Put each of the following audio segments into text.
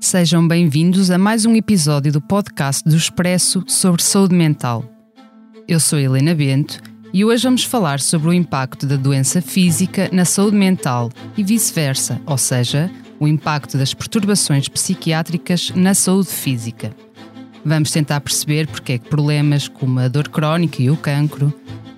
sejam bem-vindos a mais um episódio do podcast do Expresso sobre saúde mental. Eu sou Helena Bento e hoje vamos falar sobre o impacto da doença física na saúde mental e vice-versa, ou seja, o impacto das perturbações psiquiátricas na saúde física. Vamos tentar perceber porque é que problemas como a dor crónica e o cancro,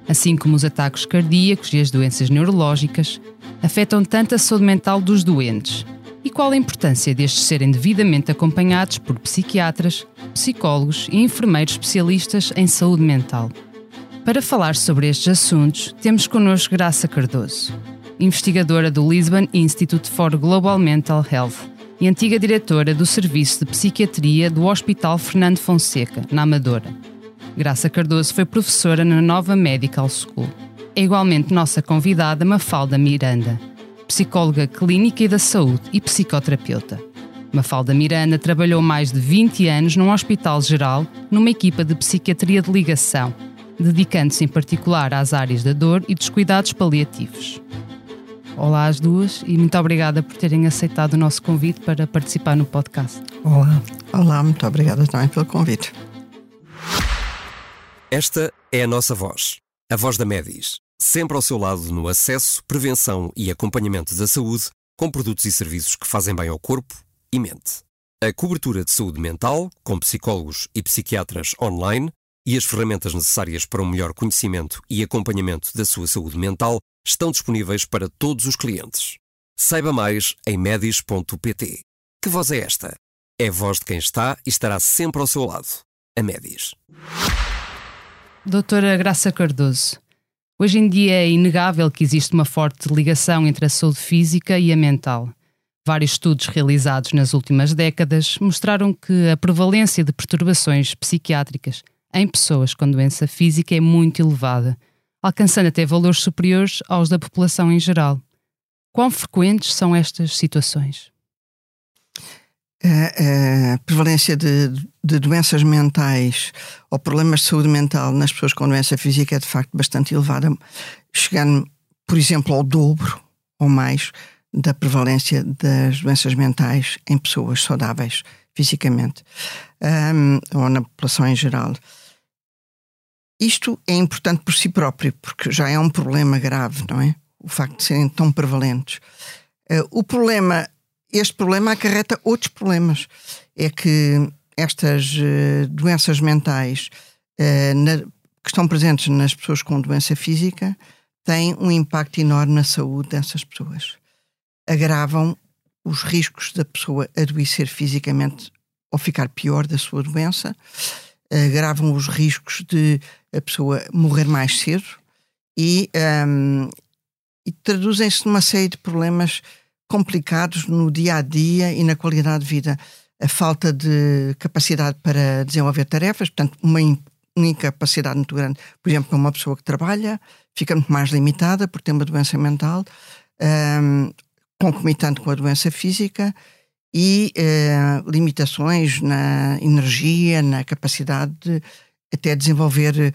assim como os ataques cardíacos e as doenças neurológicas, afetam tanto a saúde mental dos doentes e qual a importância destes serem devidamente acompanhados por psiquiatras, psicólogos e enfermeiros especialistas em saúde mental. Para falar sobre estes assuntos, temos connosco Graça Cardoso, investigadora do Lisbon Institute for Global Mental Health e antiga diretora do Serviço de Psiquiatria do Hospital Fernando Fonseca, na Amadora. Graça Cardoso foi professora na Nova Medical School. É igualmente nossa convidada Mafalda Miranda, psicóloga clínica e da saúde e psicoterapeuta. Mafalda Miranda trabalhou mais de 20 anos num hospital geral, numa equipa de psiquiatria de ligação, dedicando-se em particular às áreas da dor e dos cuidados paliativos. Olá às duas e muito obrigada por terem aceitado o nosso convite para participar no podcast. Olá. Olá, muito obrigada também pelo convite. Esta é a nossa voz, a voz da Medis, sempre ao seu lado no acesso, prevenção e acompanhamento da saúde, com produtos e serviços que fazem bem ao corpo e mente. A cobertura de saúde mental, com psicólogos e psiquiatras online, e as ferramentas necessárias para um melhor conhecimento e acompanhamento da sua saúde mental estão disponíveis para todos os clientes. Saiba mais em medis.pt. Que voz é esta? É voz de quem está e estará sempre ao seu lado. A Medis. Doutora Graça Cardoso, hoje em dia é inegável que existe uma forte ligação entre a saúde física e a mental. Vários estudos realizados nas últimas décadas mostraram que a prevalência de perturbações psiquiátricas em pessoas com doença física é muito elevada, alcançando até valores superiores aos da população em geral. Quão frequentes são estas situações? A, a prevalência de, de doenças mentais ou problemas de saúde mental nas pessoas com doença física é de facto bastante elevada, chegando, por exemplo, ao dobro ou mais da prevalência das doenças mentais em pessoas saudáveis fisicamente um, ou na população em geral. Isto é importante por si próprio, porque já é um problema grave, não é? O facto de serem tão prevalentes. Uh, o problema, este problema acarreta outros problemas. É que estas uh, doenças mentais uh, na, que estão presentes nas pessoas com doença física têm um impacto enorme na saúde dessas pessoas. Agravam os riscos da pessoa adoecer fisicamente ou ficar pior da sua doença, agravam os riscos de a pessoa morrer mais cedo e, um, e traduzem-se numa série de problemas complicados no dia a dia e na qualidade de vida. A falta de capacidade para desenvolver tarefas, portanto, uma incapacidade muito grande, por exemplo, para uma pessoa que trabalha, fica muito mais limitada por ter uma doença mental, um, concomitante com a doença física e uh, limitações na energia, na capacidade de até desenvolver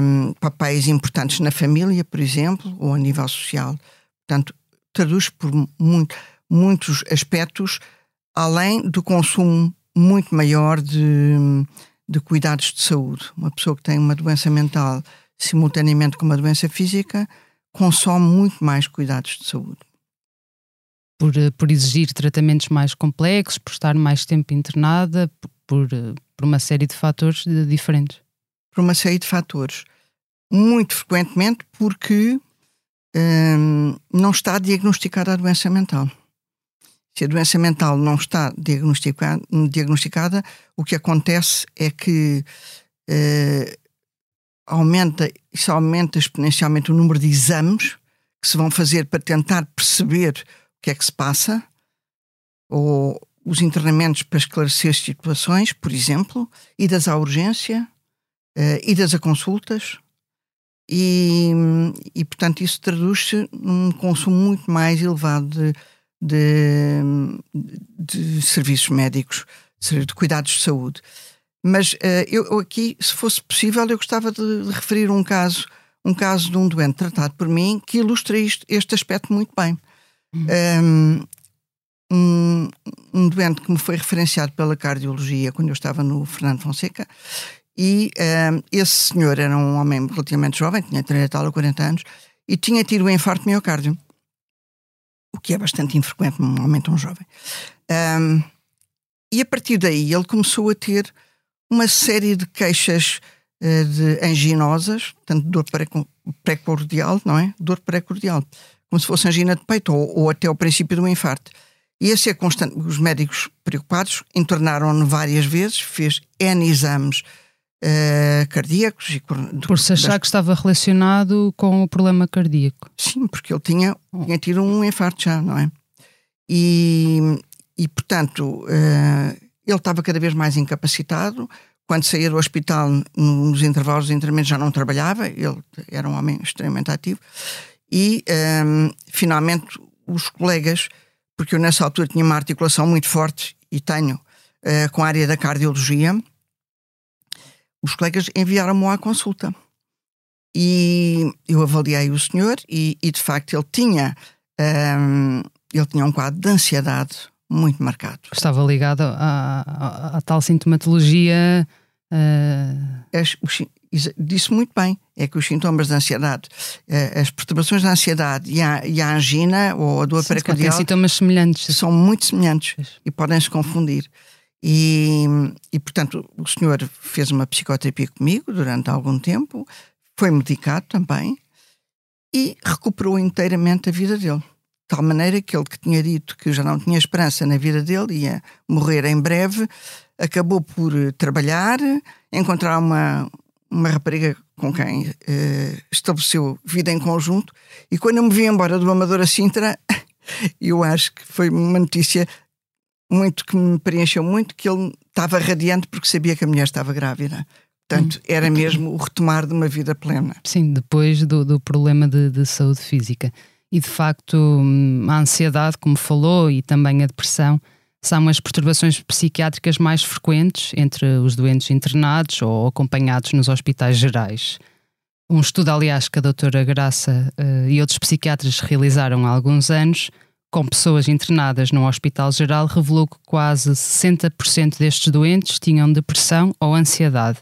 um, papéis importantes na família, por exemplo, ou a nível social. Portanto, traduz por muito, muitos aspectos, além do consumo muito maior de, de cuidados de saúde. Uma pessoa que tem uma doença mental simultaneamente com uma doença física consome muito mais cuidados de saúde por, por exigir tratamentos mais complexos, por estar mais tempo internada, por, por uma série de fatores diferentes? Por uma série de fatores. Muito frequentemente porque hum, não está diagnosticada a doença mental. Se a doença mental não está diagnosticada, diagnosticada o que acontece é que uh, aumenta, isso aumenta exponencialmente o número de exames que se vão fazer para tentar perceber o que é que se passa, ou os internamentos para esclarecer situações, por exemplo, idas à urgência, uh, idas a consultas, e, e portanto isso traduz-se num consumo muito mais elevado de, de, de serviços médicos, de cuidados de saúde. Mas uh, eu aqui, se fosse possível, eu gostava de, de, referir um caso, um caso de um doente tratado por mim que ilustra isto, este aspecto muito bem. Uhum. Um, um, doente que me foi referenciado pela cardiologia quando eu estava no Fernando Fonseca, e um, esse senhor era um homem relativamente jovem, tinha 30 tal ou 40 anos, e tinha tido um infarto miocárdio, o que é bastante infrequente num homem tão jovem. Um, e a partir daí ele começou a ter uma série de queixas uh, de anginosas, tanto dor pré-cordial, não é? Dor pré-cordial, como se fosse angina de peito ou, ou até o princípio do infarto. E esse é constante. Os médicos preocupados internaram-no várias vezes, fez N exames uh, cardíacos. E, Por se achar das... que estava relacionado com o problema cardíaco. Sim, porque ele tinha, tinha tido um infarto já, não é? E, e portanto, uh, ele estava cada vez mais incapacitado. Quando saía do hospital, nos intervalos de internamento, já não trabalhava. Ele era um homem extremamente ativo. E, um, finalmente, os colegas, porque eu nessa altura tinha uma articulação muito forte e tenho uh, com a área da cardiologia, os colegas enviaram-me à consulta. E eu avaliei o senhor e, e de facto ele tinha, um, ele tinha um quadro de ansiedade muito marcado. Estava ligado à, tal sintomatologia. Uh... As, disse muito bem, é que os sintomas de ansiedade, uh, as perturbações da ansiedade e a, e a angina ou a dor semelhantes. São muito semelhantes e podem se confundir. E, e, portanto, o senhor fez uma psicoterapia comigo durante algum tempo, foi medicado também e recuperou inteiramente a vida dele. De tal maneira que ele que tinha dito que já não tinha esperança na vida dele, ia morrer em breve, acabou por trabalhar, encontrar uma, uma rapariga com quem uh, estabeleceu vida em conjunto. E quando eu me vi embora do Amador Sintra, eu acho que foi uma notícia muito que me preencheu muito, que ele estava radiante porque sabia que a mulher estava grávida. Portanto, hum. era mesmo o retomar de uma vida plena. Sim, depois do, do problema de, de, saúde física. E de facto, hum, a ansiedade, como falou, e também a depressão, são as perturbações psiquiátricas mais frequentes entre os doentes internados ou acompanhados nos hospitais gerais. Um estudo, aliás, que a doutora Graça uh, e outros psiquiatras realizaram há alguns anos com pessoas internadas no Hospital Geral revelou que quase 60% destes doentes tinham depressão ou ansiedade.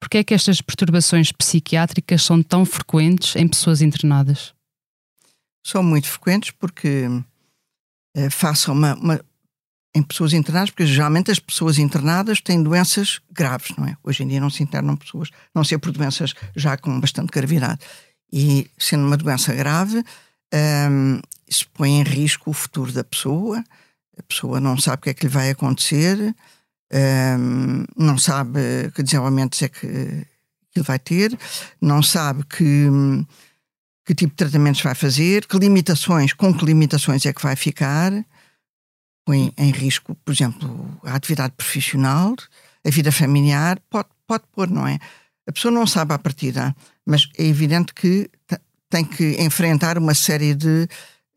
Por que é que estas perturbações psiquiátricas são tão frequentes em pessoas internadas? São muito frequentes porque eh, façam uma, uma, em pessoas internadas, porque geralmente as pessoas internadas têm doenças graves, não é? Hoje em dia não se internam pessoas, não ser por doenças já com bastante gravidade. E sendo uma doença grave, um, isso põe em risco o futuro da pessoa. A pessoa não sabe o que é que lhe vai acontecer, um, não sabe que desenvolvimentos é que, que ele vai ter, não sabe que, que tipo de tratamentos vai fazer, que limitações, com que limitações é que vai ficar. Põe em risco, por exemplo, a atividade profissional, a vida familiar, pode, pode pôr, não é? A pessoa não sabe à partida, mas é evidente que tem que enfrentar uma série de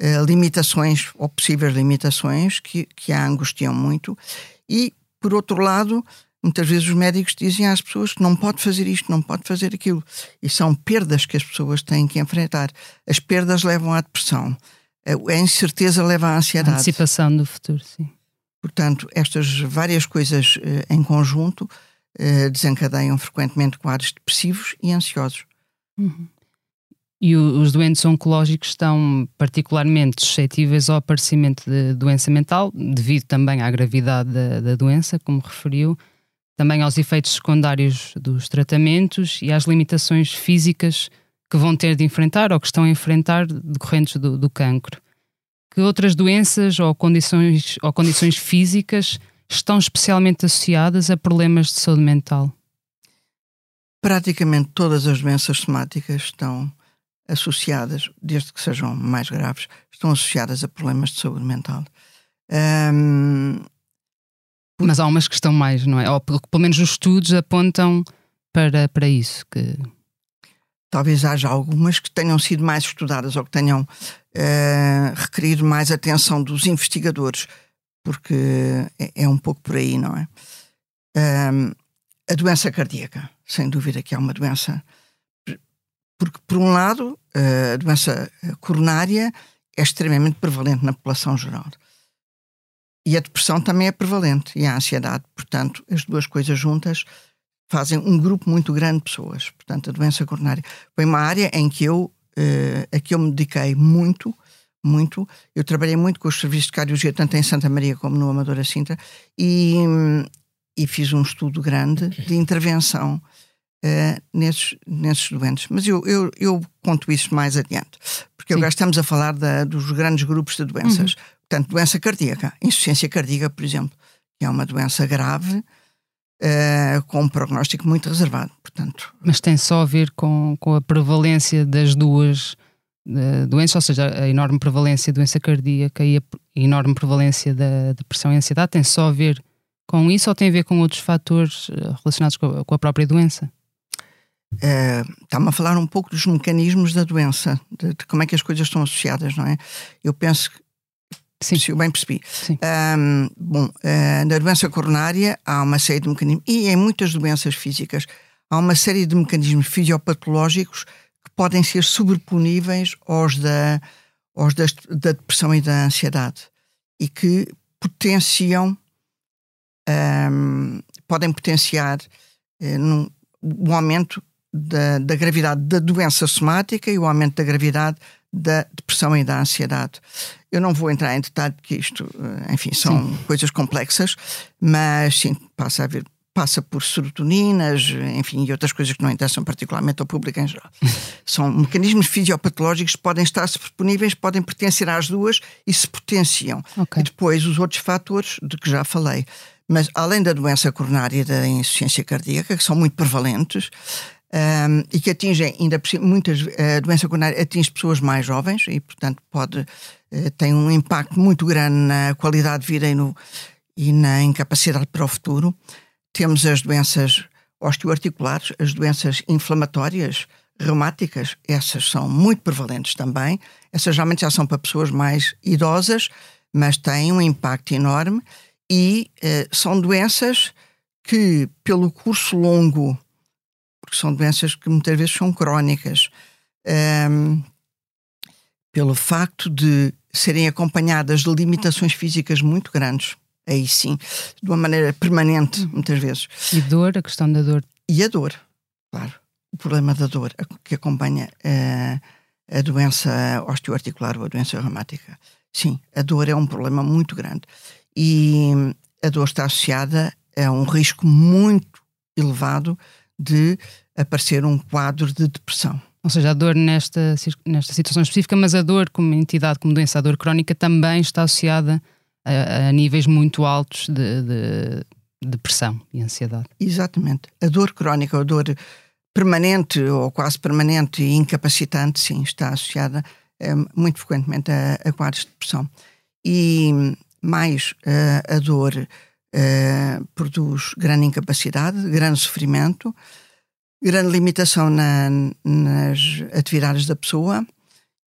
uh, limitações ou possíveis limitações que, que a angustiam muito. E, por outro lado, muitas vezes os médicos dizem às pessoas que não pode fazer isto, não pode fazer aquilo. E são perdas que as pessoas têm que enfrentar. As perdas levam à depressão. A incerteza leva à ansiedade. A antecipação do futuro, sim. Portanto, estas várias coisas uh, em conjunto uh, desencadeiam frequentemente quadros depressivos e ansiosos. Uhum. E os doentes oncológicos estão particularmente suscetíveis ao aparecimento de doença mental, devido também à gravidade da, da doença, como referiu, também aos efeitos secundários dos tratamentos e às limitações físicas que vão ter de enfrentar ou que estão a enfrentar decorrentes do, do cancro. Que outras doenças ou condições, ou condições físicas estão especialmente associadas a problemas de saúde mental? Praticamente todas as doenças somáticas estão associadas, desde que sejam mais graves, estão associadas a problemas de saúde mental. Um, Mas há umas que estão mais, não é? Ou pelo menos os estudos apontam para, para isso. Que... Talvez haja algumas que tenham sido mais estudadas ou que tenham uh, requerido mais atenção dos investigadores, porque é, é um pouco por aí, não é? Um, a doença cardíaca, sem dúvida que é uma doença. Porque, por um lado, a doença coronária é extremamente prevalente na população geral. E a depressão também é prevalente, e a ansiedade. Portanto, as duas coisas juntas fazem um grupo muito grande de pessoas. Portanto, a doença coronária foi uma área em que eu, uh, a que eu me dediquei muito, muito. Eu trabalhei muito com os serviços de cardiologia, tanto em Santa Maria como no Amadora Sintra, e, e fiz um estudo grande de intervenção uh, nesses, nesses doentes. Mas eu, eu, eu conto isso mais adiante, porque agora estamos a falar da, dos grandes grupos de doenças. Uhum. Portanto, doença cardíaca, insuficiência cardíaca, por exemplo, que é uma doença grave, uh, com um prognóstico muito reservado. Portanto, Mas tem só a ver com, com a prevalência das duas uh, doenças, ou seja, a enorme prevalência da doença cardíaca e a, a enorme prevalência da depressão e ansiedade, tem só a ver com isso ou tem a ver com outros fatores relacionados com a, com a própria doença? Uh, Está-me a falar um pouco dos mecanismos da doença, de, de, como é que as coisas estão associadas, não é? Eu penso que. Sim. Se eu bem percebi. Um, bom, uh, na doença coronária há uma série de mecanismos, e em muitas doenças físicas, há uma série de mecanismos fisiopatológicos que podem ser sobreponíveis aos da, aos das, da depressão e da ansiedade e que potenciam, um, podem potenciar uh, num, o aumento da, da gravidade da doença somática e o aumento da gravidade da depressão e da ansiedade. Eu não vou entrar em detalhe porque isto, eh, enfim, são sim. coisas complexas, mas sim, passa a ver passa por serotoninas, enfim, e outras coisas que não interessam particularmente ao público em geral. São mecanismos fisiopatológicos que podem estar disponíveis, podem pertencer às duas e se potenciam. Okay. E depois os outros fatores de que já falei. Mas além da doença coronária e da insuficiência cardíaca, que são muito prevalentes, um, e que atingem ainda muitas a doença coronária atinge pessoas mais jovens e portanto pode uh, tem um impacto muito grande na qualidade de vida e, no, e na incapacidade para o futuro. Temos as doenças osteoarticulares as doenças inflamatórias reumáticas essas são muito prevalentes também. Essas geralmente já são para pessoas mais idosas mas têm um impacto enorme e uh, são doenças que pelo curso longo porque são doenças que muitas vezes são crónicas, um, pelo facto de serem acompanhadas de limitações físicas muito grandes, aí sim, de uma maneira permanente, muitas vezes. E dor, a questão da dor. E a dor, claro. O problema da dor que acompanha a, a doença osteoarticular ou a doença reumática. Sim, a dor é um problema muito grande. E a dor está associada a um risco muito elevado de aparecer um quadro de depressão. Ou seja, a dor nesta, nesta situação específica, mas a dor como entidade, como doença, a dor crónica também está associada a, a níveis muito altos de, de, depressão e ansiedade. Exatamente. A dor crónica, a dor permanente ou quase permanente e incapacitante, sim, está associada é, muito frequentemente a, a, quadros de depressão. E mais a, a dor uh, produz grande incapacidade, grande sofrimento, grande limitação na, nas atividades da pessoa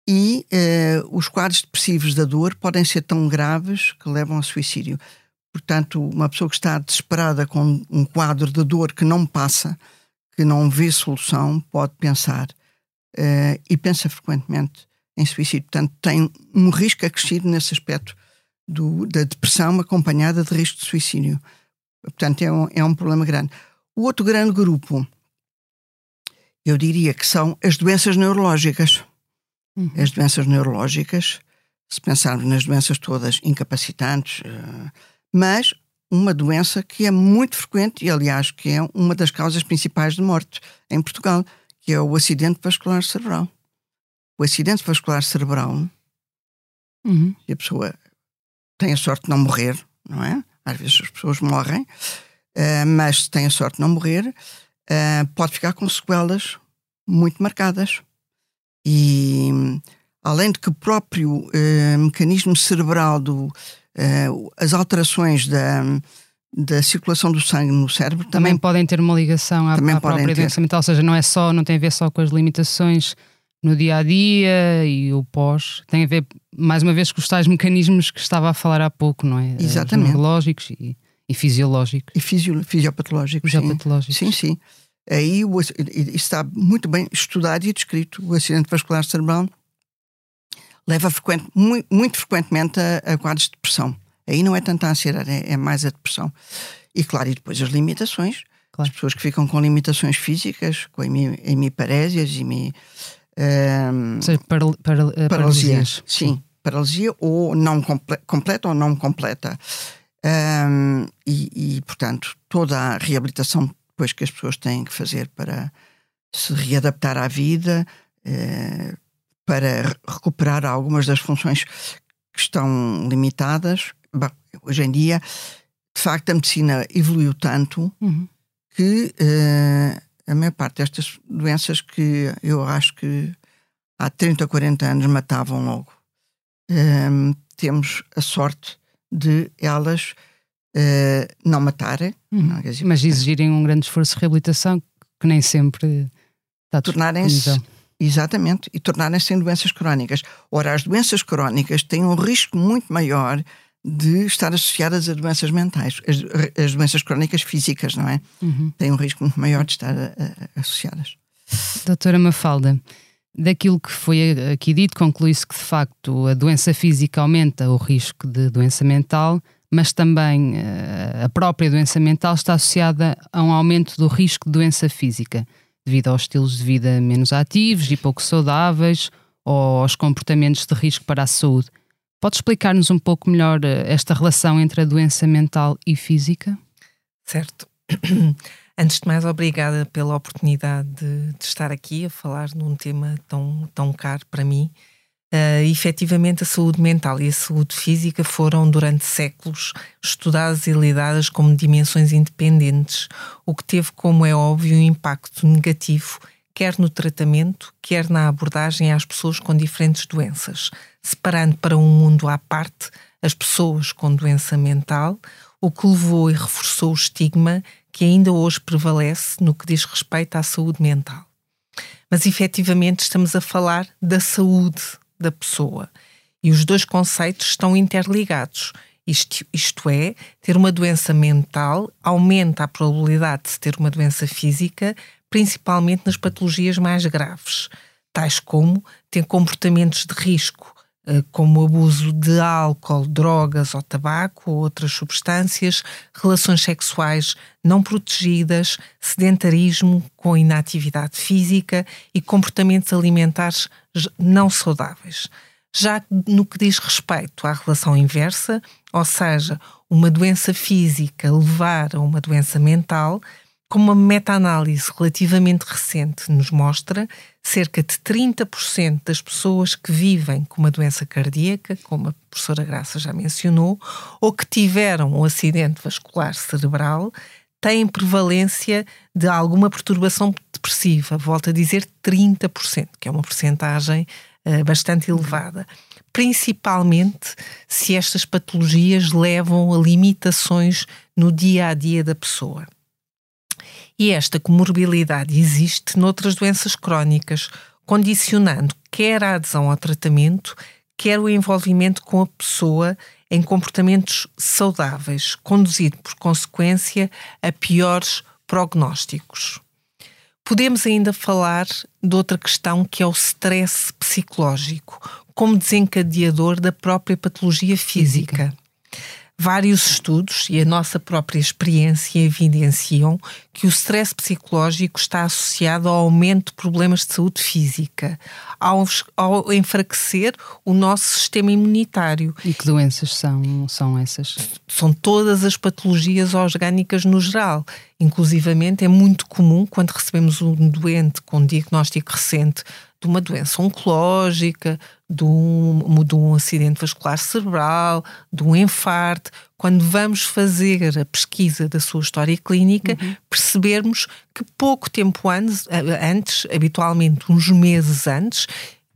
e uh, os quadros depressivos da dor podem ser tão graves que levam ao suicídio. Portanto, uma pessoa que está desesperada com um quadro de dor que não passa, que não vê solução, pode pensar uh, e pensa frequentemente em suicídio. Portanto, tem um risco acrescido nesse aspecto do, da depressão acompanhada de risco de suicídio. Portanto, é um, é um problema grande. O outro grande grupo, eu diria que são as doenças neurológicas. Uhum. As doenças neurológicas, se pensarmos nas doenças todas incapacitantes, uh, mas uma doença que é muito frequente e, aliás, que é uma das causas principais de morte em Portugal, que é o acidente vascular cerebral. O acidente vascular cerebral, uhum. e a pessoa tem a sorte de não morrer, não é? Às vezes as pessoas morrem, uh, mas se tem a sorte de não morrer, uh, pode ficar com sequelas muito marcadas. E além de que o próprio uh, mecanismo cerebral do, as alterações da, da circulação do sangue no cérebro também, também podem ter uma ligação à, à própria ter. doença mental, ou seja, não é só, não tem a ver só com as limitações no dia a dia e o pós, tem a ver mais uma vez com os tais mecanismos que estava a falar há pouco, não é? Exatamente. Os neurológicos e, e fisiológicos. E fisio, fisiopatológicos. Fisiopatológicos. Sim, sim. sim. Aí o, está muito bem estudado e descrito. O acidente vascular cerebral leva frequente, muito, muito frequentemente a, a, quadros de depressão. Aí não é tanto a ansiedade, é, é mais a depressão. E claro, e depois as limitações. Claro. As pessoas que ficam com limitações físicas, com hemiparésias, hemi, um, Ou seja, para, para, uh, paralisia. Sim, paralisia ou não comple completa ou não completa. Um, e, e, portanto, toda a reabilitação depois que as pessoas têm que fazer para se readaptar à vida, uh, para recuperar algumas das funções que estão limitadas. Bom, hoje em dia, de facto, a medicina evoluiu tanto uhum. que uh, a maior parte destas doenças que eu acho que há 30 ou 40 anos matavam logo, um, temos a sorte de elas uh, não matarem, uhum. não, dizer, mas exigirem um grande esforço de reabilitação que nem sempre está tornarem-se Exatamente, e tornarem-se em doenças crónicas. Ora, as doenças crónicas têm um risco muito maior de estar associadas a doenças mentais, as, as doenças crónicas físicas, não é? Uhum. Têm um risco muito maior de estar a, a, associadas. Doutora Mafalda, daquilo que foi aqui dito, conclui-se que de facto a doença física aumenta o risco de doença mental, mas também eh, a própria doença mental está associada a um aumento do risco de doença física, devido aos estilos de vida menos ativos e pouco saudáveis ou aos comportamentos de risco para a saúde. Pode explicar-nos um pouco melhor eh, esta relação entre a doença mental e física? Certo. Antes de mais, obrigada pela oportunidade de, de, estar aqui a falar num tema tão, tão caro para mim. Uh, efetivamente, a saúde mental e a saúde física foram, durante séculos, estudadas e lidadas como dimensões independentes, o que teve, como é óbvio, um impacto negativo quer no tratamento, quer na abordagem às pessoas com diferentes doenças, separando para um mundo à parte as pessoas com doença mental, o que levou e reforçou o estigma que ainda hoje prevalece no que diz respeito à saúde mental. Mas efetivamente estamos a falar da saúde da pessoa e os dois conceitos estão interligados. Isto, isto, é, ter uma doença mental aumenta a probabilidade de ter uma doença física, principalmente nas patologias mais graves, tais como ter comportamentos de risco, eh, como abuso de álcool, drogas ou tabaco ou outras substâncias, relações sexuais não protegidas, sedentarismo com inatividade física e comportamentos alimentares não saudáveis. Já no que diz respeito à relação inversa, ou seja, uma doença física levar a uma doença mental, como uma meta-análise relativamente recente nos mostra, cerca de 30% das pessoas que vivem com uma doença cardíaca, como a professora Graça já mencionou, ou que tiveram um acidente vascular cerebral, têm prevalência de alguma perturbação depressiva. Volto a dizer 30%, que é uma porcentagem uh, bastante elevada. Principalmente se estas patologias levam a limitações no dia a dia da pessoa. E esta comorbilidade existe noutras doenças crónicas, condicionando quer a adesão ao tratamento, quer o envolvimento com a pessoa em comportamentos saudáveis, conduzido por consequência a piores prognósticos. Podemos ainda falar de outra questão que é o stress psicológico, como desencadeador da própria patologia física. Vários estudos e a nossa própria experiência evidenciam que o stress psicológico está associado ao aumento de problemas de saúde física, ao, ao enfraquecer o nosso sistema imunitário. E que doenças são, são essas? São todas as patologias orgânicas no geral. Inclusivamente, é muito comum quando recebemos um doente com diagnóstico recente de uma doença oncológica, de um, de um acidente vascular cerebral, de um infarto, quando vamos fazer a pesquisa da sua história clínica, uhum. percebermos que pouco tempo antes, antes, habitualmente uns meses antes,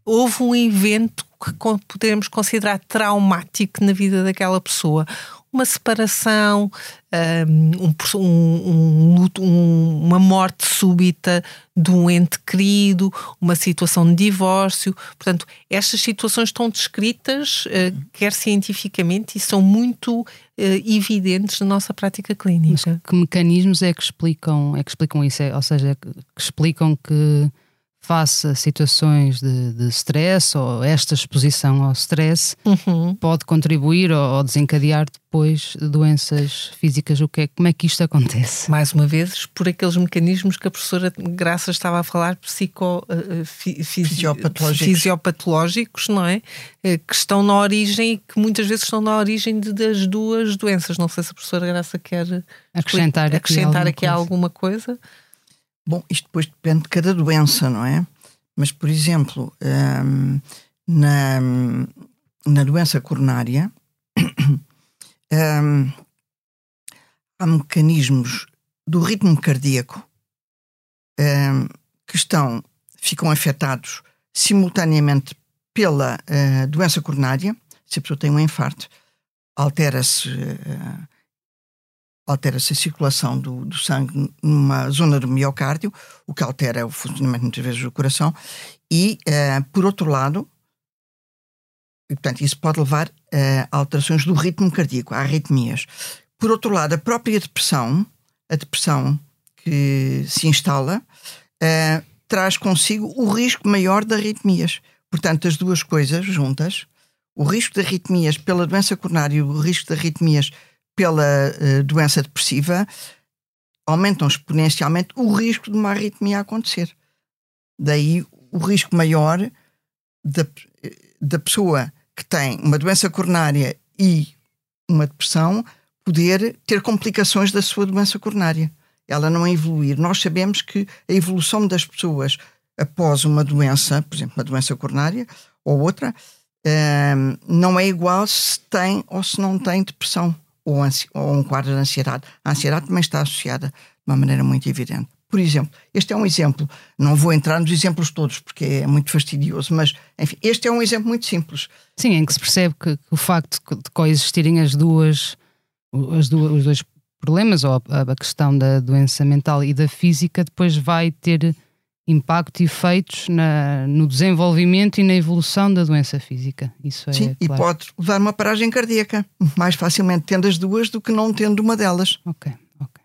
houve um evento que podemos considerar traumático na vida daquela pessoa. Uma separação, um, um, um, uma morte súbita de um ente querido, uma situação de divórcio. Portanto, estas situações estão descritas, uh, quer cientificamente, e são muito uh, evidentes na nossa prática clínica. Mas que mecanismos é que explicam, é que explicam isso? É, ou seja, que, que explicam que face a situações de, de stress ou esta exposição ao stress uhum. pode contribuir ou, ou, desencadear depois doenças físicas. O que é, como é que isto acontece? Mais uma vez, por aqueles mecanismos que a professora Graça estava a falar, psico, uh, fi, fisiopatológicos. fisiopatológicos, não é? Uh, que estão na origem e que muitas vezes estão na origem de, das duas doenças. Não sei se a professora Graça quer acrescentar, aqui, acrescentar alguma aqui alguma coisa. Bom, isto depois depende de cada doença, não é? Mas, por exemplo, um, na, na doença coronária, um, há mecanismos do ritmo cardíaco um, que estão, ficam afetados simultaneamente pela uh, doença coronária. Se a pessoa tem um infarto, altera-se uh, altera-se a circulação do, do, sangue numa zona do miocárdio, o que altera o funcionamento muitas vezes do coração, e, uh, por outro lado, e, portanto, isso pode levar uh, a alterações do ritmo cardíaco, a arritmias. Por outro lado, a própria depressão, a depressão que se instala, uh, traz consigo o risco maior de arritmias. Portanto, as duas coisas juntas, o risco de arritmias pela doença coronária e o risco de arritmias pela uh, doença depressiva aumentam exponencialmente o risco de uma arritmia acontecer. Daí o risco maior da, da pessoa que tem uma doença coronária e uma depressão poder ter complicações da sua doença coronária. Ela não evoluir. Nós sabemos que a evolução das pessoas após uma doença, por exemplo, uma doença coronária ou outra, ehm, não é igual se tem ou se não tem depressão ou, ou um quadro de ansiedade. A ansiedade também está associada de uma maneira muito evidente. Por exemplo, este é um exemplo, não vou entrar nos exemplos todos porque é muito fastidioso, mas enfim, este é um exemplo muito simples. Sim, em que se percebe que, que o facto de coexistirem as duas, as duas, os dois problemas, ou a, a questão da doença mental e da física, depois vai ter impacto e efeitos na, no desenvolvimento e na evolução da doença física. Isso é Sim, claro. e pode levar uma paragem cardíaca, mais facilmente tendo as duas do que não tendo uma delas. Ok, ok.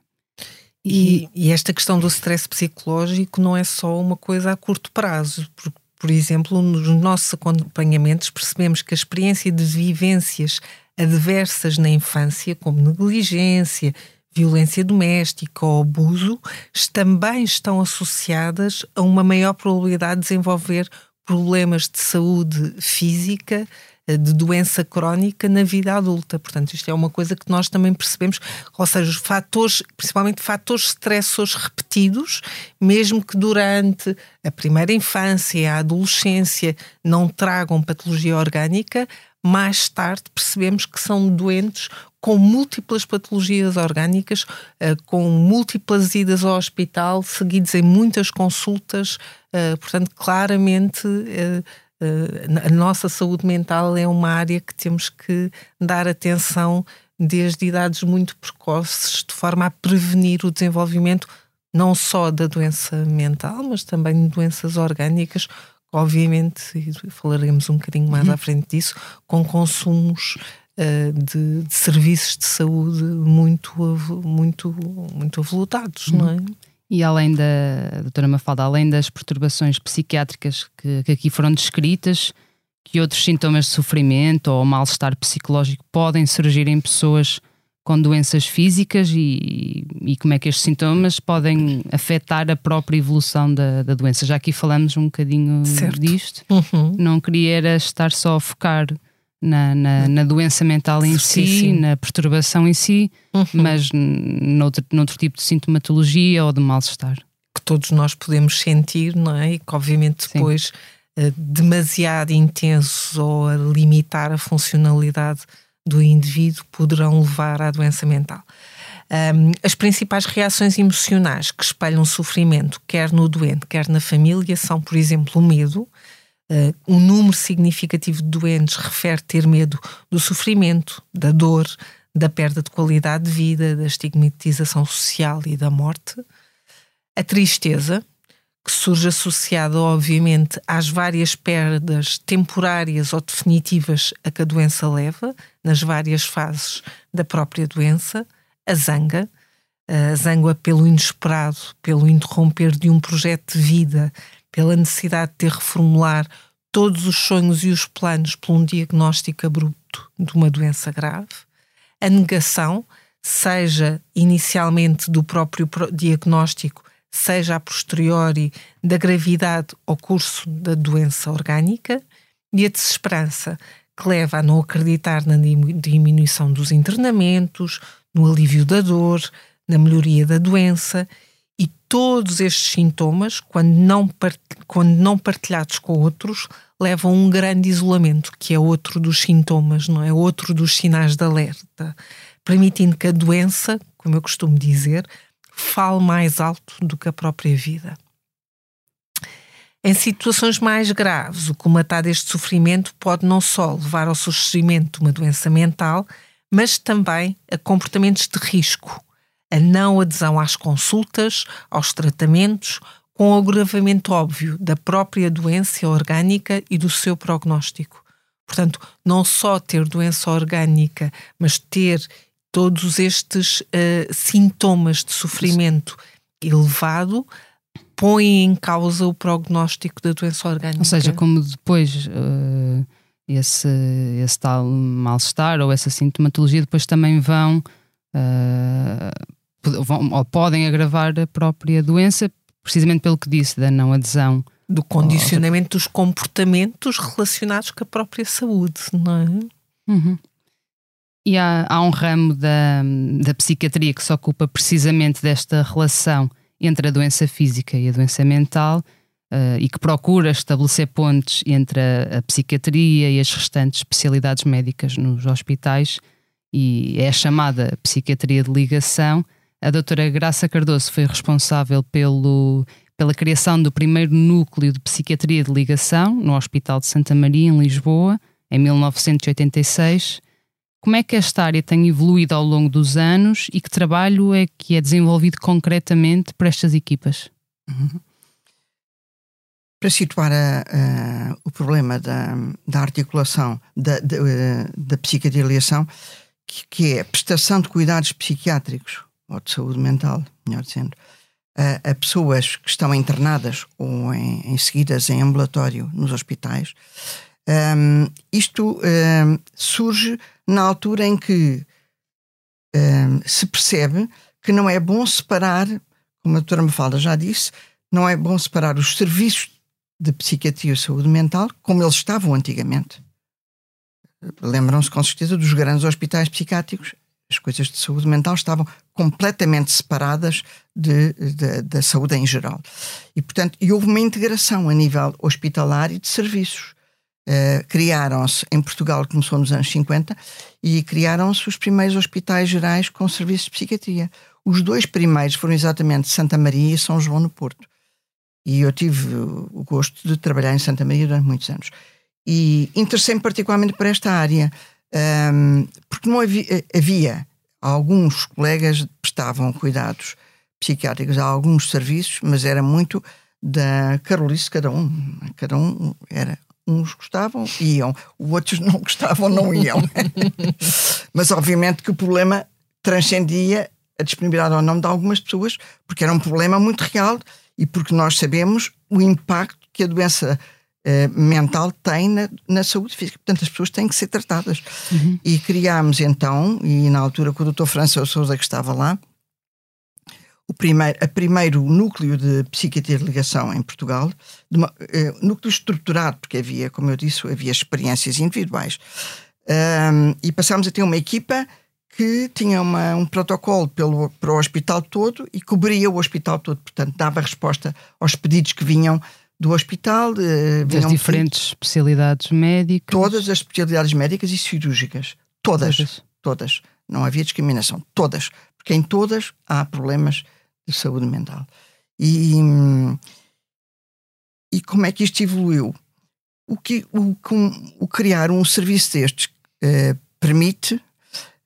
E, e esta questão do stress psicológico não é só uma coisa a curto prazo, porque, por exemplo, nos nossos acompanhamentos percebemos que a experiência de vivências adversas na infância, como negligência, violência doméstica ou abuso também estão associadas a uma maior probabilidade de desenvolver problemas de saúde física, eh, de doença crónica na vida adulta. Portanto, isto é uma coisa que nós também percebemos, ou seja, os fatores, principalmente fatores estressores repetidos, mesmo que durante a primeira infância e a adolescência não tragam patologia orgânica, mais tarde percebemos que são doentes com múltiplas patologias orgânicas, eh, com múltiplas idas ao hospital, seguidos em muitas consultas. Eh, portanto, claramente eh, a nossa saúde mental é uma área que temos que dar atenção desde idades muito precoces, de forma a prevenir o desenvolvimento não só da doença mental, mas também de doenças orgânicas, obviamente, falaremos um bocadinho mais uhum. à frente disso, com consumos uh, de, de, serviços de saúde muito, muito, muito avolutados, uhum. não é? E além da doutora Mafalda, além das perturbações psiquiátricas que, que aqui foram descritas, que outros sintomas de sofrimento ou mal-estar psicológico podem surgir em pessoas com doenças físicas e, e, como é que estes sintomas podem afetar a própria evolução da, da doença. Já aqui falamos um bocadinho certo. disto. Uhum. Não queria era estar só a focar na, na, na doença mental em sim, si, sim. na perturbação em si, uhum. mas noutro, noutro tipo de sintomatologia ou de mal-estar. Que todos nós podemos sentir, não é? E que obviamente depois uh, demasiado intensos ou a limitar a funcionalidade do indivíduo poderão levar à doença mental. Um, as principais reações emocionais que espalham sofrimento, quer no doente, quer na família, são, por exemplo, o medo, Uh, um número significativo de doentes refere ter medo do sofrimento, da dor, da perda de qualidade de vida, da estigmatização social e da morte. A tristeza, que surge associada, obviamente, às várias perdas temporárias ou definitivas a que a doença leva, nas várias fases da própria doença. A zanga, a zanga pelo inesperado, pelo interromper de um projeto de vida, pela necessidade de ter reformular todos os sonhos e os planos por um diagnóstico abrupto de uma doença grave. A negação, seja inicialmente do próprio diagnóstico, seja a posteriori da gravidade ou curso da doença orgânica, e a desesperança, que leva a não acreditar na diminuição dos internamentos, no alívio da dor, na melhoria da doença e todos estes sintomas, quando não, quando não partilhados com outros, levam a um grande isolamento, que é outro dos sintomas, não é? Outro dos sinais de alerta, permitindo que a doença, como eu costumo dizer, fale mais alto do que a própria vida. Em situações mais graves, o comatar deste sofrimento pode não só levar ao surgimento de uma doença mental, mas também a comportamentos de risco, a não adesão às consultas, aos tratamentos, com o agravamento óbvio da própria doença orgânica e do seu prognóstico. Portanto, não só ter doença orgânica, mas ter todos estes uh, sintomas de sofrimento elevado põe em causa o prognóstico da doença orgânica. Ou seja, como depois uh, esse, esse tal mal-estar ou essa sintomatologia depois também vão uh, vão, ou podem agravar a própria doença, precisamente pelo que disse, da não adesão. Do condicionamento dos comportamentos relacionados com a própria saúde, não é? Uhum. E há, há, um ramo da, da psiquiatria que se ocupa precisamente desta relação entre a doença física e a doença mental uh, e que procura estabelecer pontes entre a, a, psiquiatria e as restantes especialidades médicas nos hospitais e é a chamada psiquiatria de ligação a doutora Graça Cardoso foi responsável pelo, pela criação do primeiro núcleo de psiquiatria de ligação no Hospital de Santa Maria, em Lisboa, em 1986. Como é que esta área tem evoluído ao longo dos anos e que trabalho é que é desenvolvido concretamente para estas equipas? Uhum. Para situar a, a, o problema da, da articulação da, da, da psiquiatria de ligação, que, que é a prestação de cuidados psiquiátricos ou de saúde mental, melhor dizendo, a, a pessoas que estão internadas ou em, em seguidas em ambulatório nos hospitais. Um, isto um, surge na altura em que um, se percebe que não é bom separar, como a doutora Mafalda já disse, não é bom separar os serviços de psiquiatria e saúde mental como eles estavam antigamente. Lembram-se com certeza dos grandes hospitais psiquiátricos as coisas de saúde mental estavam completamente separadas de, de, da saúde em geral. E, portanto, e houve uma integração a nível hospitalar e de serviços. Uh, criaram-se, em Portugal começou nos anos 50, e criaram-se os primeiros hospitais gerais com serviços de psiquiatria. Os dois primeiros foram exatamente Santa Maria e São João no Porto. E eu tive o gosto de trabalhar em Santa Maria durante muitos anos. E interessei-me particularmente por esta área, um, porque não havia, havia, alguns colegas prestavam cuidados psiquiátricos a alguns serviços, mas era muito da carolice cada um. Cada um era. Uns gostavam, iam, outros não gostavam, não iam. mas obviamente que o problema transcendia a disponibilidade ou não de algumas pessoas, porque era um problema muito real e porque nós sabemos o impacto que a doença uh, mental tem na, na, saúde física. Portanto, as pessoas têm que ser tratadas. Uhum. E criámos então, e na altura com o Dr. François Souza que estava lá, o primeiro, a primeiro núcleo de psiquiatria de ligação em Portugal, uma, uh, núcleo estruturado, porque havia, como eu disse, havia experiências individuais. Um, e passámos a ter uma equipa que tinha uma, um protocolo pelo, para o hospital todo e cobria o hospital todo, portanto, dava resposta aos pedidos que vinham do hospital. Uh, das diferentes especialidades médicas. Todas as especialidades médicas e cirúrgicas. Todas. Todas. todas. Não havia discriminação. Todas. Porque em todas há problemas de saúde mental. E, e como é que isto evoluiu? O que o, com, o criar um serviço destes uh, permite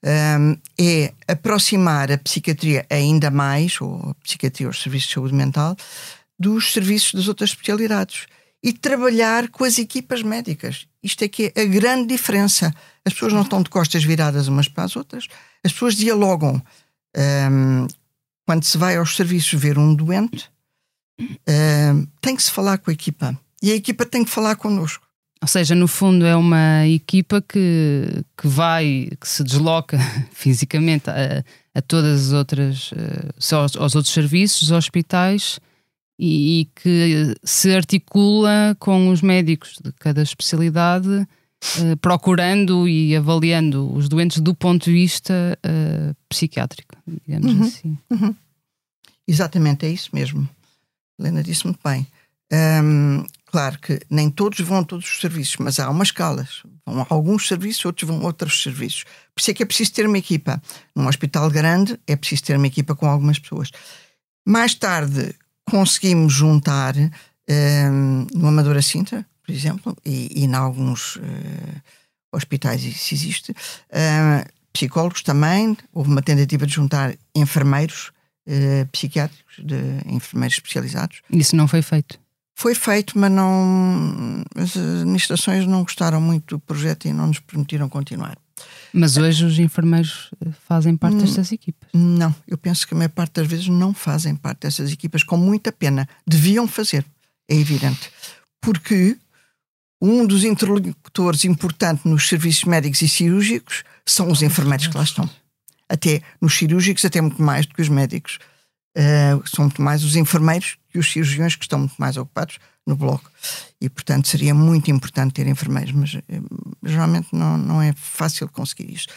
um, é aproximar a psiquiatria ainda mais, ou a psiquiatria os serviços de saúde mental, dos serviços das outras especialidades e trabalhar com as equipas médicas. Isto é que é a grande diferença. As pessoas não estão de costas viradas umas para as outras, as pessoas dialogam. Um, quando se vai aos serviços ver um doente, um, tem que se falar com a equipa e a equipa tem que falar connosco. Ou seja, no fundo é uma equipa que, que vai, que se desloca fisicamente a, a todas as outras, eh, aos, aos outros serviços, hospitais e, e, que se articula com os médicos de cada especialidade, eh, procurando e avaliando os doentes do ponto de vista uh, psiquiátrico, digamos uhum, assim. Uhum. Exatamente, é isso mesmo. Helena disse muito bem. Um, claro que nem todos vão a todos os serviços, mas há umas escalas. Vão a alguns serviços, outros vão a outros serviços. Por isso é que é preciso ter uma equipa. Num hospital grande é preciso ter uma equipa com algumas pessoas. Mais tarde conseguimos juntar um, no Amadora Sintra, por exemplo, e, e em alguns uh, hospitais isso existe, uh, psicólogos também. Houve uma tentativa de juntar enfermeiros uh, psiquiátricos, de enfermeiros especializados. Isso não foi feito? Foi feito, mas não. As administrações não gostaram muito do projeto e não nos permitiram continuar. Mas hoje os enfermeiros fazem parte destas equipas? Não, eu penso que a maior parte das vezes não fazem parte dessas equipas, com muita pena. Deviam fazer, é evidente. Porque um dos interlocutores importantes nos serviços médicos e cirúrgicos são os enfermeiros que lá estão. Até nos cirúrgicos, até muito mais do que os médicos. Uh, são muito mais os enfermeiros e os cirurgiões que estão muito mais ocupados no bloco. E, portanto, seria muito importante ter enfermeiros, mas uh, geralmente não, não é fácil conseguir isso.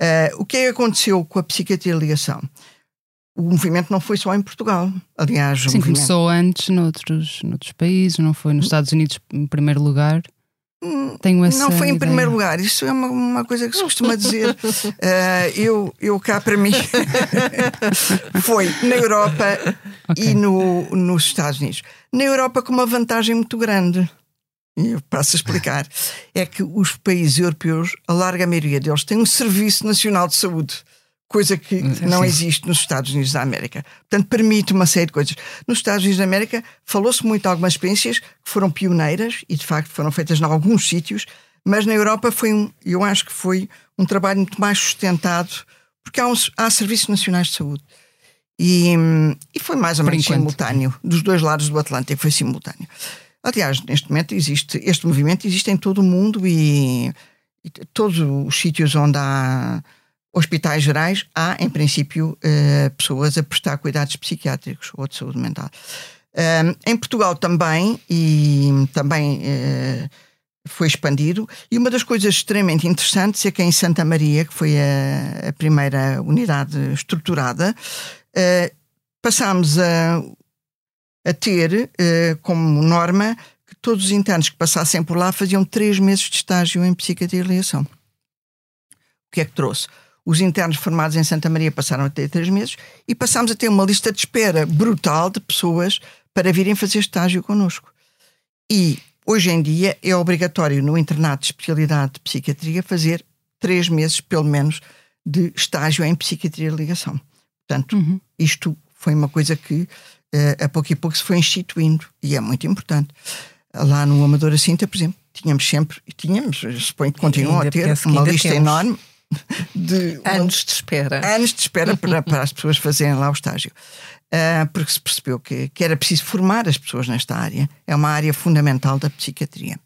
Uh, o que é que aconteceu com a psiquiatria ligação? O movimento não foi só em Portugal. Aliás, Sim, movimento... começou antes noutros, noutros países, não foi nos Estados Unidos em primeiro lugar. Tenho essa não foi em ideia. primeiro lugar, isso é uma, uma coisa que se costuma dizer. uh, eu, eu cá para mim foi na Europa okay. e no, nos Estados Unidos. Na Europa, com uma vantagem muito grande, e eu passo a explicar, é que os países europeus, a larga maioria deles, têm um Serviço Nacional de Saúde coisa que não existe nos Estados Unidos da América. Portanto, permite uma série de coisas. Nos Estados Unidos da América falou-se muito de algumas experiências que foram pioneiras e de facto foram feitas em alguns sítios, mas na Europa foi um, eu acho que foi um trabalho muito mais sustentado, porque há, uns, há serviços nacionais de saúde. E, e foi mais ou menos simultâneo, dos dois lados do Atlântico, foi simultâneo. Aliás, neste momento existe, este movimento existe em todo o mundo e, e todos os sítios onde há hospitais gerais, há, em princípio, uh, pessoas a prestar cuidados psiquiátricos ou de saúde mental. Uh, em Portugal também, e também uh, foi expandido, e uma das coisas extremamente interessantes é que em Santa Maria, que foi a, a primeira unidade estruturada, passámos a, a ter como norma que todos os internos que passassem por lá faziam três meses de estágio em psiquiatria e avaliação. O que é que trouxe? Os internos formados em Santa Maria passaram a ter três meses e passámos a ter uma lista de espera brutal de pessoas para virem fazer estágio connosco. E hoje em dia é obrigatório no internato de especialidade de psiquiatria fazer três meses, pelo menos, de estágio em psiquiatria de ligação. Portanto, uhum. isto foi uma coisa que uh, a pouco e pouco se foi instituindo e é muito importante. Lá no Amadora Cinta, por exemplo, tínhamos sempre, tínhamos, suponho que continuam a ter, uma lista temos. enorme de anos de espera. Anos de espera para, para as pessoas fazerem lá o estágio. Uh, porque se percebeu que, que era preciso formar as pessoas nesta área. É uma área fundamental da psiquiatria.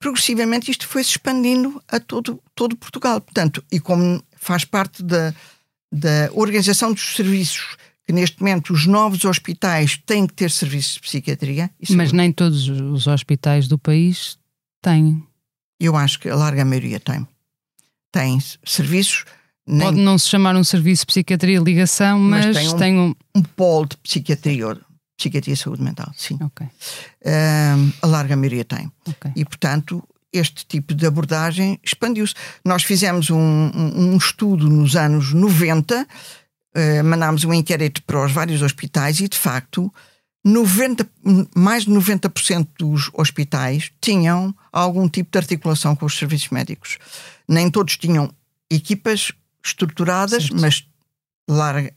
Progressivamente isto foi se expandindo a todo, todo Portugal. Portanto, e como faz parte da, da organização dos serviços que neste momento os novos hospitais têm que ter serviços de psiquiatria. Mas nem todos os hospitais do país têm. Eu acho que a larga maioria tem tem serviços. Nem... Pode não se chamar um serviço de psiquiatria ligação, mas, mas tem, um, tem um... um polo de psiquiatria, psiquiatria e saúde mental, sim. Okay. Um, a larga maioria tem. Okay. E, portanto, este tipo de abordagem expandiu-se. Nós fizemos um, um, um, estudo nos anos 90, uh, mandámos um inquérito para os vários hospitais e, de facto, 90, mais de 90% dos hospitais tinham algum tipo de articulação com os serviços médicos. Nem todos tinham equipas estruturadas, mas larga,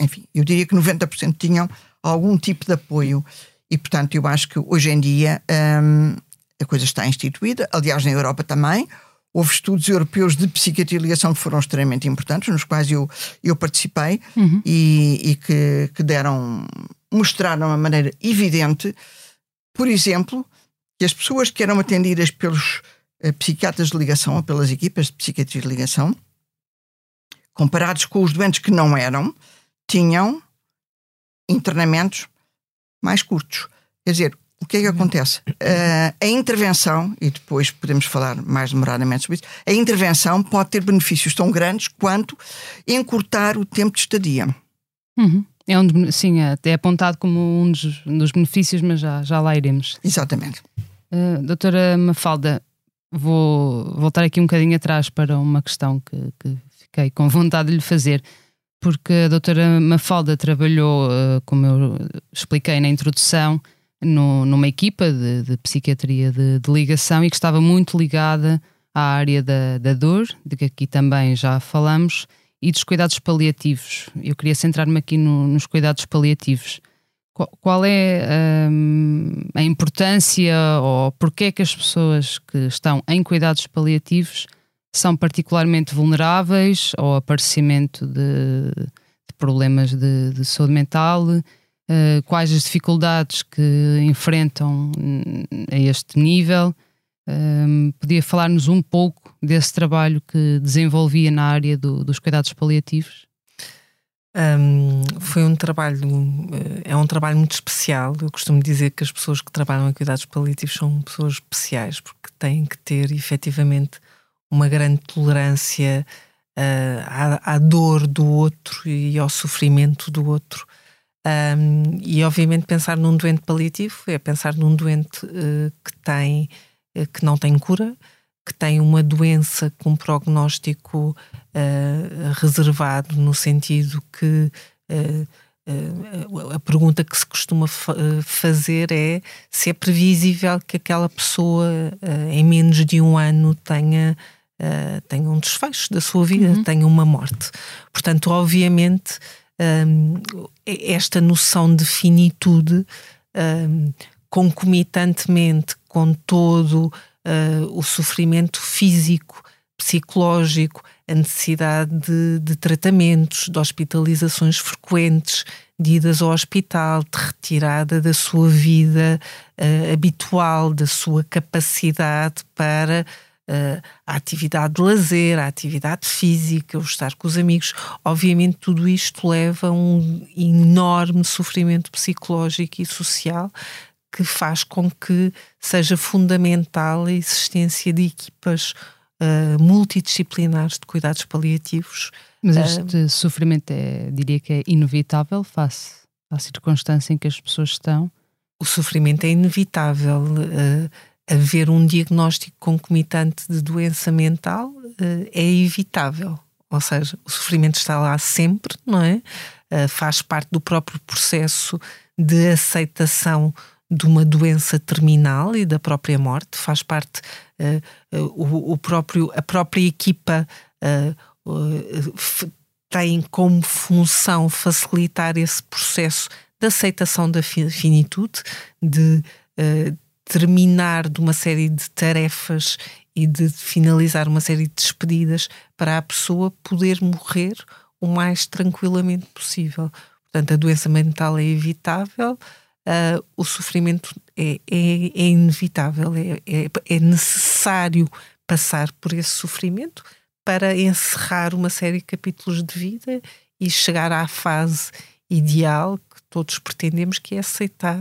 enfim, eu diria que 90% tinham algum tipo de apoio. E, portanto, eu acho que hoje em dia hum, a coisa está instituída. Aliás, na Europa também. Houve estudos europeus de psiquiatria e ligação que foram extremamente importantes, nos quais eu, eu participei uhum. e, e que, que deram, mostraram de uma maneira evidente, por exemplo, que as pessoas que eram atendidas pelos psiquiatras de ligação ou pelas equipas de psiquiatria de ligação, comparados com os doentes que não eram, tinham internamentos mais curtos. Quer dizer, o que é que acontece? Uh, a intervenção, e depois podemos falar mais demoradamente sobre isso, a intervenção pode ter benefícios tão grandes quanto encurtar o tempo de estadia. Uhum. É um, sim, é, é apontado como um dos, dos, benefícios, mas já, já lá iremos. Exatamente. Uh, doutora Mafalda, vou voltar aqui um bocadinho atrás para uma questão que, que fiquei com vontade de lhe fazer porque a doutora Mafalda trabalhou, eh, como eu expliquei na introdução, no, numa equipa de, de psiquiatria de, de, ligação e que estava muito ligada à área da, da dor, de que aqui também já falamos, e dos cuidados paliativos. Eu queria centrar-me aqui no, nos cuidados paliativos. Qual, é um, a importância ou porquê é que as pessoas que estão em cuidados paliativos são particularmente vulneráveis ao aparecimento de, de problemas de, de, saúde mental, uh, quais as dificuldades que enfrentam a este nível. Um, podia falar-nos um pouco desse trabalho que desenvolvia na área do, dos cuidados paliativos? Um, foi um trabalho, eh, é um trabalho muito especial. Eu costumo dizer que as pessoas que trabalham em cuidados paliativos são pessoas especiais porque têm que ter efetivamente uma grande tolerância uh, à, à, dor do outro e ao sofrimento do outro. Um, e obviamente pensar num doente paliativo é pensar num doente uh, que tem uh, que não tem cura, que tem uma doença com prognóstico reservado no sentido que a pergunta que se costuma fazer é se é previsível que aquela pessoa em menos de um ano tenha uh, tenha um desfecho da sua vida, uhum. tenha uma morte. Portanto, obviamente, um, esta noção de finitude, um, concomitantemente com todo uh, o sofrimento físico, psicológico, a necessidade de, de, tratamentos, de hospitalizações frequentes, de idas ao hospital, de retirada da sua vida uh, habitual, da sua capacidade para uh, a atividade de lazer, a atividade física, o estar com os amigos. Obviamente, tudo isto leva a um enorme sofrimento psicológico e social que faz com que seja fundamental a existência de equipas uh, multidisciplinares de cuidados paliativos. Mas este uh, sofrimento é, diria que é inevitável face à circunstância em que as pessoas estão? O sofrimento é inevitável. Uh, haver um diagnóstico concomitante de doença mental uh, é evitável. Ou seja, o sofrimento está lá sempre, não é? Faz parte do próprio processo de aceitação de uma doença terminal e da própria morte, faz parte uh, o, o, próprio, a própria equipa tem como função facilitar esse processo de aceitação da finitude, de, terminar de uma série de tarefas e de finalizar uma série de despedidas para a pessoa poder morrer o mais tranquilamente possível. Portanto, a doença mental é evitável, uh, o sofrimento é, é, é inevitável, é, é, é necessário passar por esse sofrimento para encerrar uma série de capítulos de vida e chegar à fase ideal que todos pretendemos, que é aceitar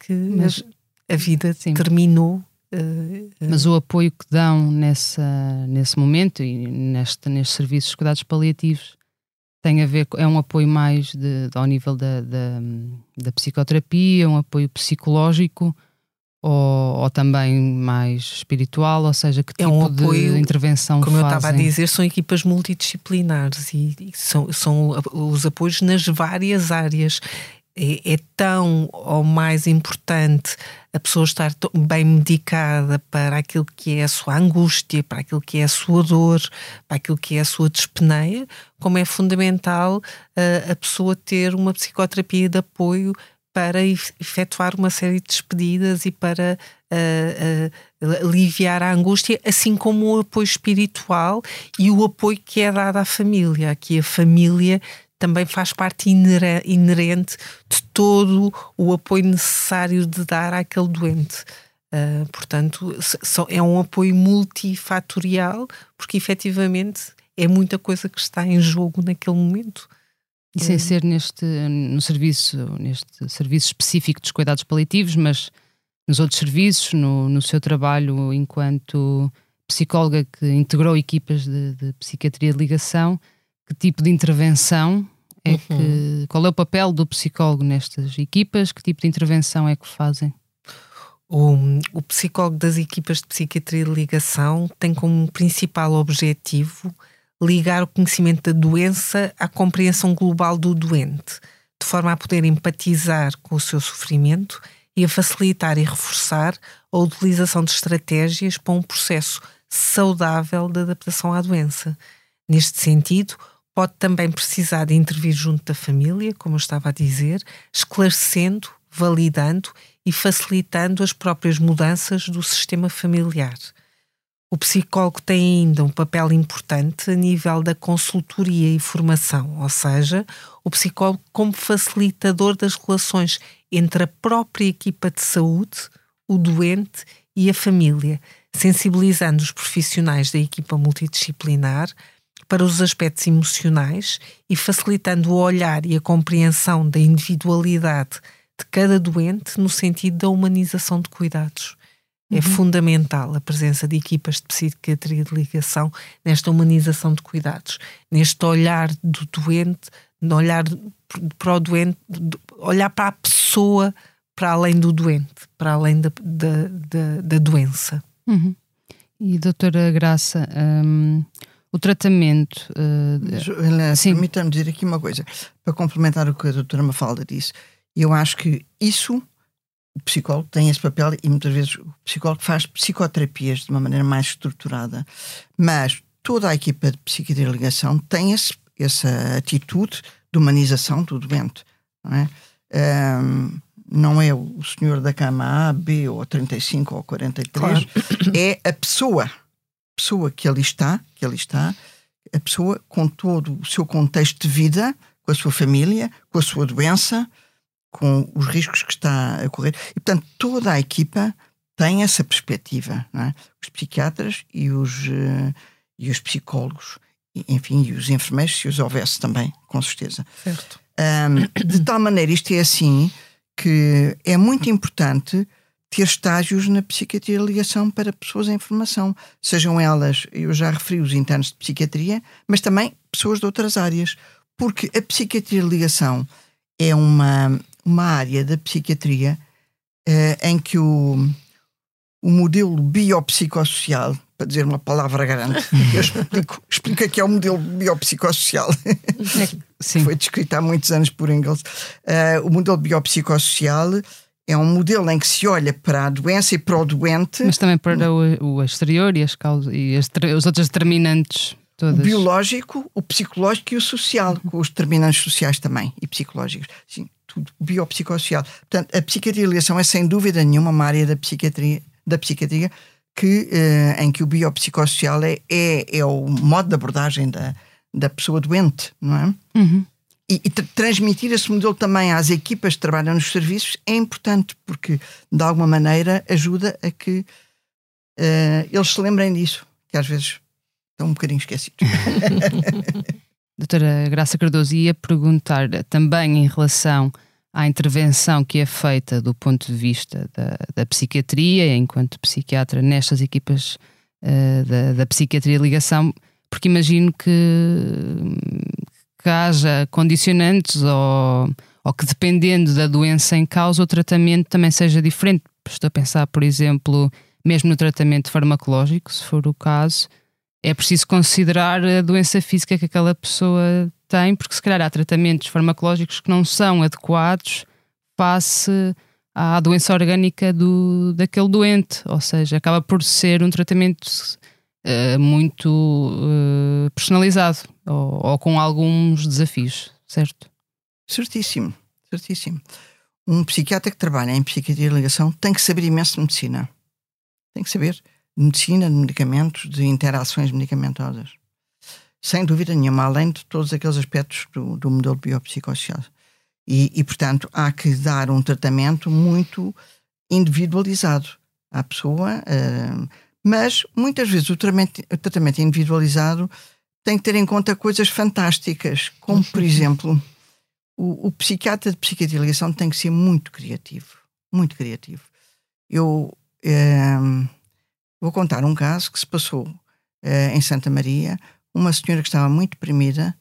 que Mas a vida Sim. terminou. Uh, uh, Mas o apoio que dão nessa, nesse momento e neste, nestes serviços de cuidados paliativos tem a ver, é um apoio mais de, de ao nível da, da, da, psicoterapia, um apoio psicológico ou, ou, também mais espiritual, ou seja, que tipo é um tipo apoio, de intervenção Como fazem? eu estava a dizer, são equipas multidisciplinares e, e são, são os apoios nas várias áreas é, é, tão ou mais importante a pessoa estar bem medicada para aquilo que é a sua angústia, para aquilo que é a sua dor, para aquilo que é a sua despeneia, como é fundamental uh, a pessoa ter uma psicoterapia de apoio para efetuar uma série de despedidas e para uh, uh, aliviar a angústia, assim como o apoio espiritual e o apoio que é dado à família. Aqui a família também faz parte inerente de todo o apoio necessário de dar àquele doente. Uh, portanto, é um apoio multifatorial, porque efetivamente é muita coisa que está em jogo naquele momento. E sem ser neste no serviço, neste serviço específico dos cuidados paliativos, mas nos outros serviços, no, no seu trabalho enquanto psicóloga que integrou equipas de, de psiquiatria de ligação, que tipo de intervenção é uhum. que. Qual é o papel do psicólogo nestas equipas? Que tipo de intervenção é que fazem? O, o psicólogo das equipas de psiquiatria de ligação tem como principal objetivo ligar o conhecimento da doença à compreensão global do doente, de forma a poder empatizar com o seu sofrimento e a facilitar e reforçar a utilização de estratégias para um processo saudável de adaptação à doença. Neste sentido, pode também precisar de intervir junto da família, como eu estava a dizer, esclarecendo, validando e facilitando as próprias mudanças do sistema familiar. O psicólogo tem ainda um papel importante a nível da consultoria e formação, ou seja, o psicólogo como facilitador das relações entre a própria equipa de saúde, o doente e a família, sensibilizando os profissionais da equipa multidisciplinar para os aspectos emocionais e facilitando o olhar e a compreensão da individualidade de cada doente no sentido da humanização de cuidados. É uhum. fundamental a presença de equipas de psiquiatria de ligação nesta humanização de cuidados, neste olhar do doente, no olhar para o doente, olhar para a pessoa para além do doente, para além da, da, da, da doença. Uhum. E doutora Graça, hum, o tratamento. Uh, permita-me dizer aqui uma coisa, para complementar o que a doutora Mafalda disse. Eu acho que isso, o psicólogo tem esse papel e muitas vezes o psicólogo faz psicoterapias de uma maneira mais estruturada, mas toda a equipa de psiquiatria de ligação tem esse, essa atitude de humanização do doente. Não é? Um, não é o senhor da cama A, B, ou 35 ou 43, claro. é a pessoa pessoa que ali está, que ali está, a pessoa com todo o seu contexto de vida, com a sua família, com a sua doença, com os riscos que está a correr. E, portanto, toda a equipa tem essa perspectiva. É? Os psiquiatras e os, uh, e os psicólogos, e, enfim, e os enfermeiros, se os houvesse também, com certeza. Certo. Um, de tal maneira, isto é assim, que é muito importante ter estágios na psiquiatria de ligação para pessoas em formação, sejam elas, eu já referi os internos de psiquiatria, mas também pessoas de outras áreas, porque a psiquiatria de ligação é uma, uma área da psiquiatria eh, em que o, o modelo biopsicossocial, para dizer uma palavra grande, eu explico, explico aqui é o modelo biopsicossocial, Sim. foi descrito há muitos anos por Engels. Uh, o modelo biopsicossocial é um modelo em que se olha para a doença e para o doente. Mas também para o, o exterior e as causas e as, os outros determinantes. Todas. O biológico, o psicológico e o social, com os determinantes sociais também e psicológicos. Sim, tudo biopsicossocial. Portanto, a psiquiatria de ligação é sem dúvida nenhuma uma área da psiquiatria, da psiquiatria que, eh, em que o biopsicossocial é, é, é o modo de abordagem da, da pessoa doente, não é? Uhum e, e transmitir esse modelo também às equipas que trabalham nos serviços é importante, porque de alguma maneira ajuda a que uh, eles se lembrem disso, que às vezes estão um bocadinho esquecidos. Doutora Graça Cardoso, ia perguntar também em relação à intervenção que é feita do ponto de vista da, da psiquiatria, enquanto psiquiatra, nestas equipas uh, da, da psiquiatria ligação, porque imagino que que haja condicionantes ou, ou que, dependendo da doença em causa, o tratamento também seja diferente. Estou a pensar, por exemplo, mesmo no tratamento farmacológico, se for o caso, é preciso considerar a doença física que aquela pessoa tem, porque se calhar há tratamentos farmacológicos que não são adequados face à doença orgânica do, daquele doente, ou seja, acaba por ser um tratamento uh, muito uh, personalizado ou, ou com alguns desafios, certo? Certíssimo, certíssimo. Um psiquiatra que trabalha em psiquiatria de ligação tem que saber imenso de medicina. Tem que saber de medicina, de medicamentos, de interações medicamentosas. Sem dúvida nenhuma, além de todos aqueles aspectos do, do modelo biopsicossocial. E, e, portanto, há que dar um tratamento muito individualizado à pessoa, uh, mas muitas vezes o tratamento, o tratamento individualizado tem que ter em conta coisas fantásticas, como, por exemplo, o, o psiquiatra de psiquiatria de ligação tem que ser muito criativo. Muito criativo. Eu eh, vou contar um caso que se passou eh, em Santa Maria. Uma senhora que estava muito deprimida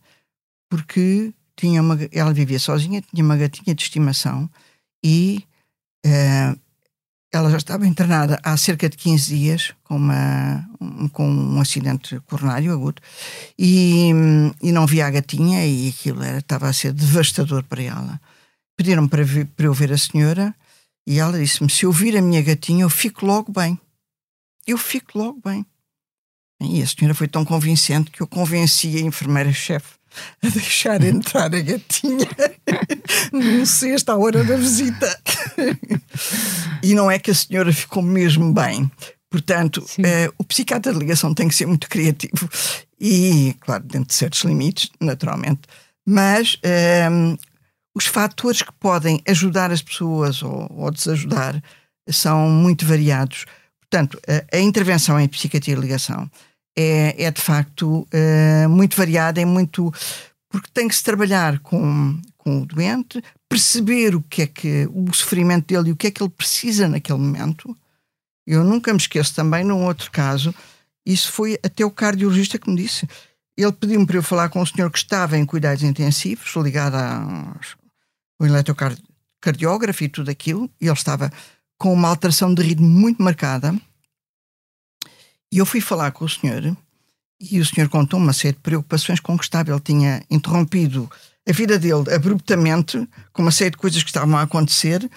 porque tinha uma, ela vivia sozinha, tinha uma gatinha de estimação e eh, ela já estava internada há cerca de 15 dias com, uma, um, com um acidente coronário agudo e, e não via a gatinha e aquilo era, estava a ser devastador para ela. Pediram para, para eu ver a senhora e ela disse-me: Se eu vir a minha gatinha, eu fico logo bem. Eu fico logo bem. E a senhora foi tão convincente que eu convenci a enfermeira-chefe a deixar entrar a gatinha num cesto à hora da visita. e não é que a senhora ficou mesmo bem. Portanto, uh, o psiquiatra de ligação tem que ser muito criativo e, claro, dentro de certos limites, naturalmente. Mas uh, os fatores que podem ajudar as pessoas ou, ou desajudar são muito variados. Portanto, a, a intervenção em psiquiatria de ligação é, é de facto uh, muito variada, é muito. porque tem que se trabalhar com, com o doente, perceber o que é que o sofrimento dele e o que é que ele precisa naquele momento. Eu nunca me esqueço também, num outro caso, isso foi até o cardiologista que me disse. Ele pediu-me para eu falar com o senhor que estava em cuidados intensivos, ligado ao eletrocardiógrafo e tudo aquilo, e ele estava com uma alteração de ritmo muito marcada e eu fui falar com o senhor e o senhor contou uma série de preocupações com que estava. Ele tinha interrompido a vida dele abruptamente, com uma série de coisas que estavam a acontecer,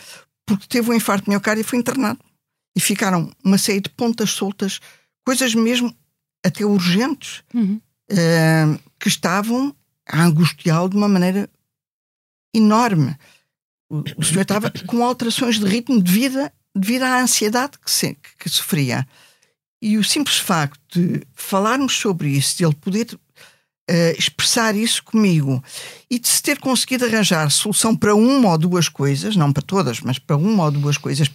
porque teve um infarto miocárdio e foi internado. E ficaram uma série de pontas soltas, coisas mesmo até urgentes, uhum. uh, que estavam a angustiá-lo de uma maneira enorme. O, o senhor estava com alterações de ritmo de vida devido à ansiedade que, se, que sofria. E o simples facto de falarmos sobre isso, de ele poder uh, expressar isso comigo e de se ter conseguido arranjar solução para uma ou duas coisas, não para todas, mas para uma ou duas coisas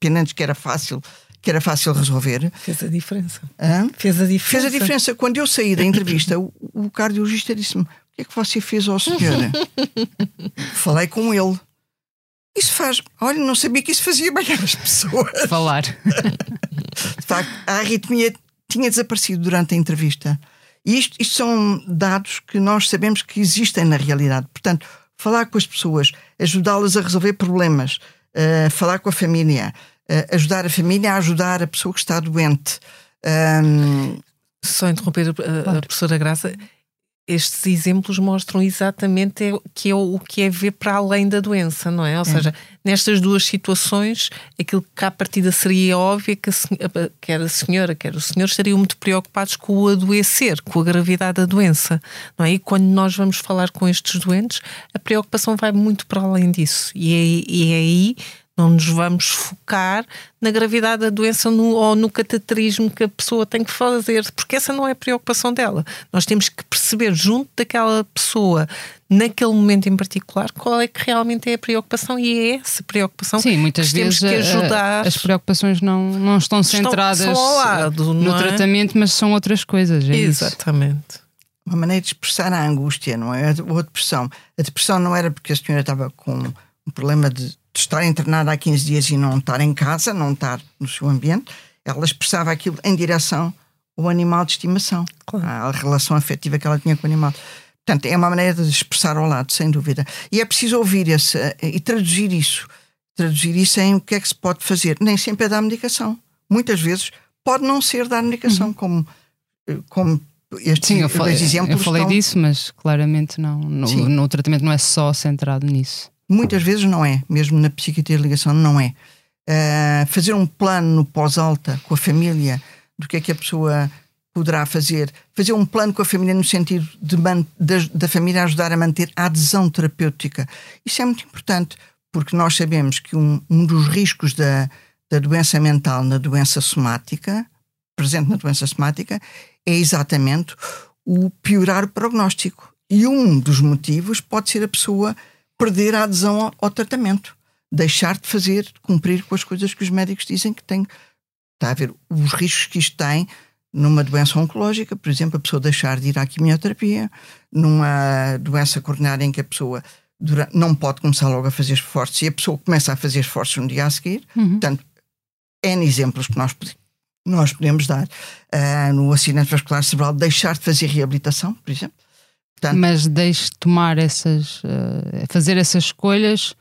pendentes que era fácil que era fácil resolver. Fez a diferença. Hã? Fez a diferença. Fez a diferença. Quando eu saí da entrevista, o, o cardiologista disse-me: O que é que você fez ao senhor? Falei com ele. Isso faz. Olha, não sabia que isso fazia bem às pessoas. Falar. De facto, a arritmia tinha desaparecido durante a entrevista. E isto, isto são dados que nós sabemos que existem na realidade. Portanto, falar com as pessoas, ajudá-las a resolver problemas, uh, falar com a família, uh, ajudar a família a ajudar a pessoa que está doente. Um... Só interromper a, claro. a professora Graça estes exemplos mostram exatamente que é o que é ver para além da doença, não é? Ou é. seja, nestas duas situações, aquilo que à partida seria óbvio que a, quer a senhora, quer o senhor estariam muito preocupados com o adoecer, com a gravidade da doença, não é? E quando nós vamos falar com estes doentes, a preocupação vai muito para além disso. E é, e é aí não nos vamos focar na gravidade da doença no, ou no cateterismo que a pessoa tem que fazer, porque essa não é a preocupação dela. Nós temos que perceber, junto daquela pessoa, naquele momento em particular, qual é que realmente é a preocupação e é essa preocupação Sim, muitas que vezes temos que ajudar. as preocupações não, não estão centradas estão, lado, no é? tratamento, mas são outras coisas. É Exatamente. Isso. Uma maneira de expressar a angústia, não é? Ou a depressão. A depressão não era porque a senhora estava com um problema de de estar internada há 15 dias e não estar em casa, não estar no seu ambiente, ela expressava aquilo em direção ao animal de estimação, claro. a relação afetiva que ela tinha com o animal. Portanto, é uma maneira de expressar ao lado, sem dúvida. E é preciso ouvir esse, e traduzir isso. Traduzir isso em o que é que se pode fazer. Nem sempre é dar medicação. Muitas vezes pode não ser dar medicação, uhum. como, como estes Sim, eu falei, exemplos eu falei estão- disso, mas claramente não. No, no tratamento não é só centrado nisso. Muitas vezes não é, mesmo na psiquiatria de ligação não é. Ah, fazer um plano no pós-alta com a família do que é que a pessoa poderá fazer, fazer um plano com a família no sentido de da, da família ajudar a manter a adesão terapêutica. Isso é muito importante, porque nós sabemos que um, um dos riscos da, da doença mental na doença somática, presente na doença somática, é exatamente o piorar o prognóstico. E um dos motivos pode ser a pessoa perder a adesão ao, ao tratamento, deixar de fazer, de cumprir com as coisas que os médicos dizem que tem. Está a ver os riscos que isto tem numa doença oncológica, por exemplo, a pessoa deixar de ir à quimioterapia, numa doença coronária em que a pessoa dura- não pode começar logo a fazer esforços e a pessoa começa a fazer esforços no dia a seguir. Portanto, N exemplos que nós, nós podemos dar. Ah, no acidente vascular cerebral, deixar de fazer reabilitação, por exemplo. Portanto, Mas deixe tomar essas. eh, fazer essas escolhas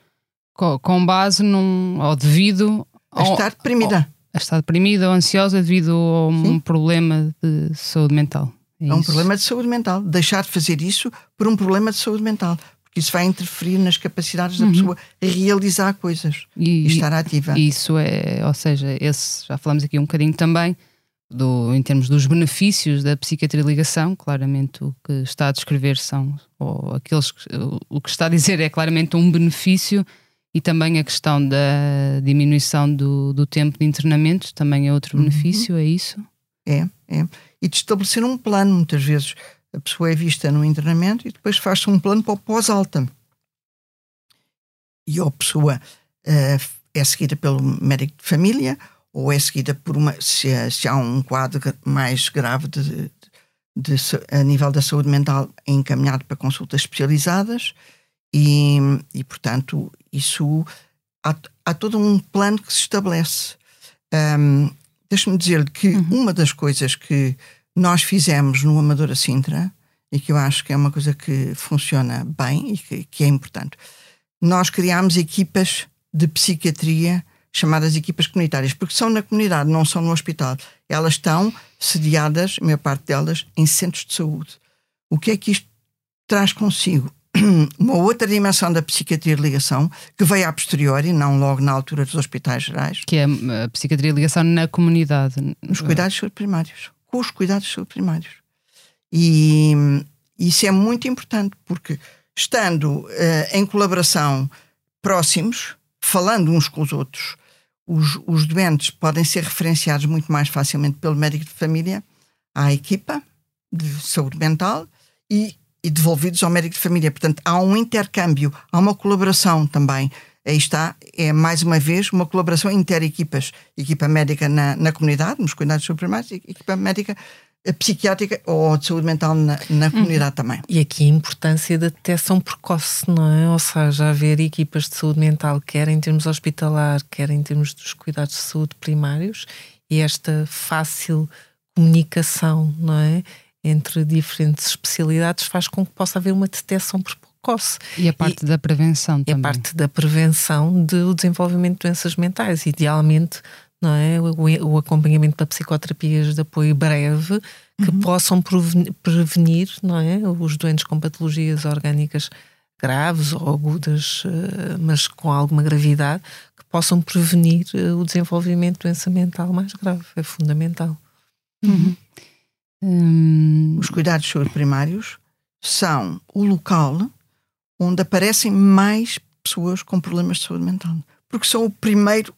co- com, base num. ou devido. a ao- estar deprimida. a estar deprimida ou ansiosa devido a um Sim. problema de saúde mental. É um isso. problema de saúde mental. Deixar de fazer isso por um problema de saúde mental. Porque isso vai interferir nas capacidades da pessoa realizar coisas Uhum. E, e estar ativa. isso é, ou seja, esse, já falamos aqui um bocadinho também do, em termos dos benefícios da psiquiatria de ligação, claramente o que está a descrever são, ou aqueles que, o- que está a dizer é claramente um benefício e também a questão da diminuição do, do tempo de internamento também é outro Uhum. benefício, é isso? É, é. E de estabelecer um plano, muitas vezes. A pessoa é vista no internamento e depois faz-se um plano para o pós-alta. E a pessoa eh, é seguida pelo médico de família ou é seguida por uma. Se, se há um quadro mais grave de, de- de a nível da saúde mental, é encaminhado para consultas especializadas e, e portanto, isso. Há, há todo um plano que se estabelece. Ahm, Deixa-me dizer-lhe que uma das coisas que nós fizemos no Amadora Sintra e que eu acho que é uma coisa que funciona bem e que, que é importante, nós criámos equipas de psiquiatria chamadas equipas comunitárias, porque são na comunidade, não são no hospital. Elas estão sediadas, a maior parte delas, em centros de saúde. O que é que isto traz consigo? Uma outra dimensão da psiquiatria de ligação, que veio a posteriori, não logo na altura dos hospitais gerais, Que é a psiquiatria de ligação na comunidade. nos cuidados de saúde primários, com os cuidados primários. E isso é muito importante, porque estando eh, em colaboração próximos, falando uns com os outros, os, os doentes podem ser referenciados muito mais facilmente pelo médico de família à equipa de saúde mental e, e devolvidos ao médico de família. Portanto, há um intercâmbio, há uma colaboração também. Aí está, é mais uma vez uma colaboração inter-equipas. Equipa médica na, na comunidade, nos cuidados subprimários, e equipa médica psiquiátrica ou de saúde mental na, na comunidade também. E aqui a importância da detecção precoce, não é? Ou seja, haver equipas de saúde mental, quer em termos hospitalar, quer em termos dos cuidados de saúde primários, e esta fácil comunicação, não é? Entre diferentes especialidades faz com que possa haver uma detecção precoce. E a parte da prevenção E a também. parte da prevenção do desenvolvimento de doenças mentais. Idealmente, não é? o, o acompanhamento para psicoterapias de apoio breve que possam preveni- prevenir não é? os doentes com patologias orgânicas graves ou agudas, eh, mas com alguma gravidade, que possam prevenir eh, o desenvolvimento de doença mental mais grave. É fundamental. Hum, Os cuidados primários são o local onde aparecem mais pessoas com problemas de saúde mental. Porque são o primeiro,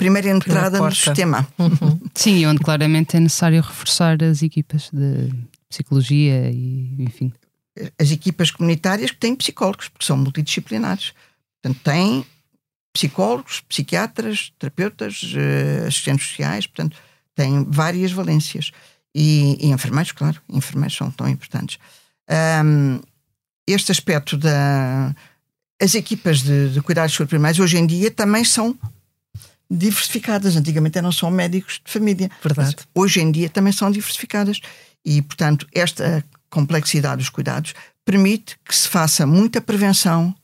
primeira entrada no sistema. Uhum. sim, onde claramente é necessário reforçar as equipas de psicologia e, enfim. As equipas comunitárias que têm psicólogos, porque são multidisciplinares. Portanto, têm psicólogos, psiquiatras, terapeutas, eh, assistentes sociais, portanto, têm várias valências. E, e enfermeiros, claro, enfermeiros são tão importantes. Ahm, este aspecto da. As equipas de, de cuidados de saúde primários hoje em dia também são diversificadas. Antigamente eram só médicos de família. Verdade. Mas hoje em dia também são diversificadas. E, portanto, esta complexidade dos cuidados permite que se faça muita prevenção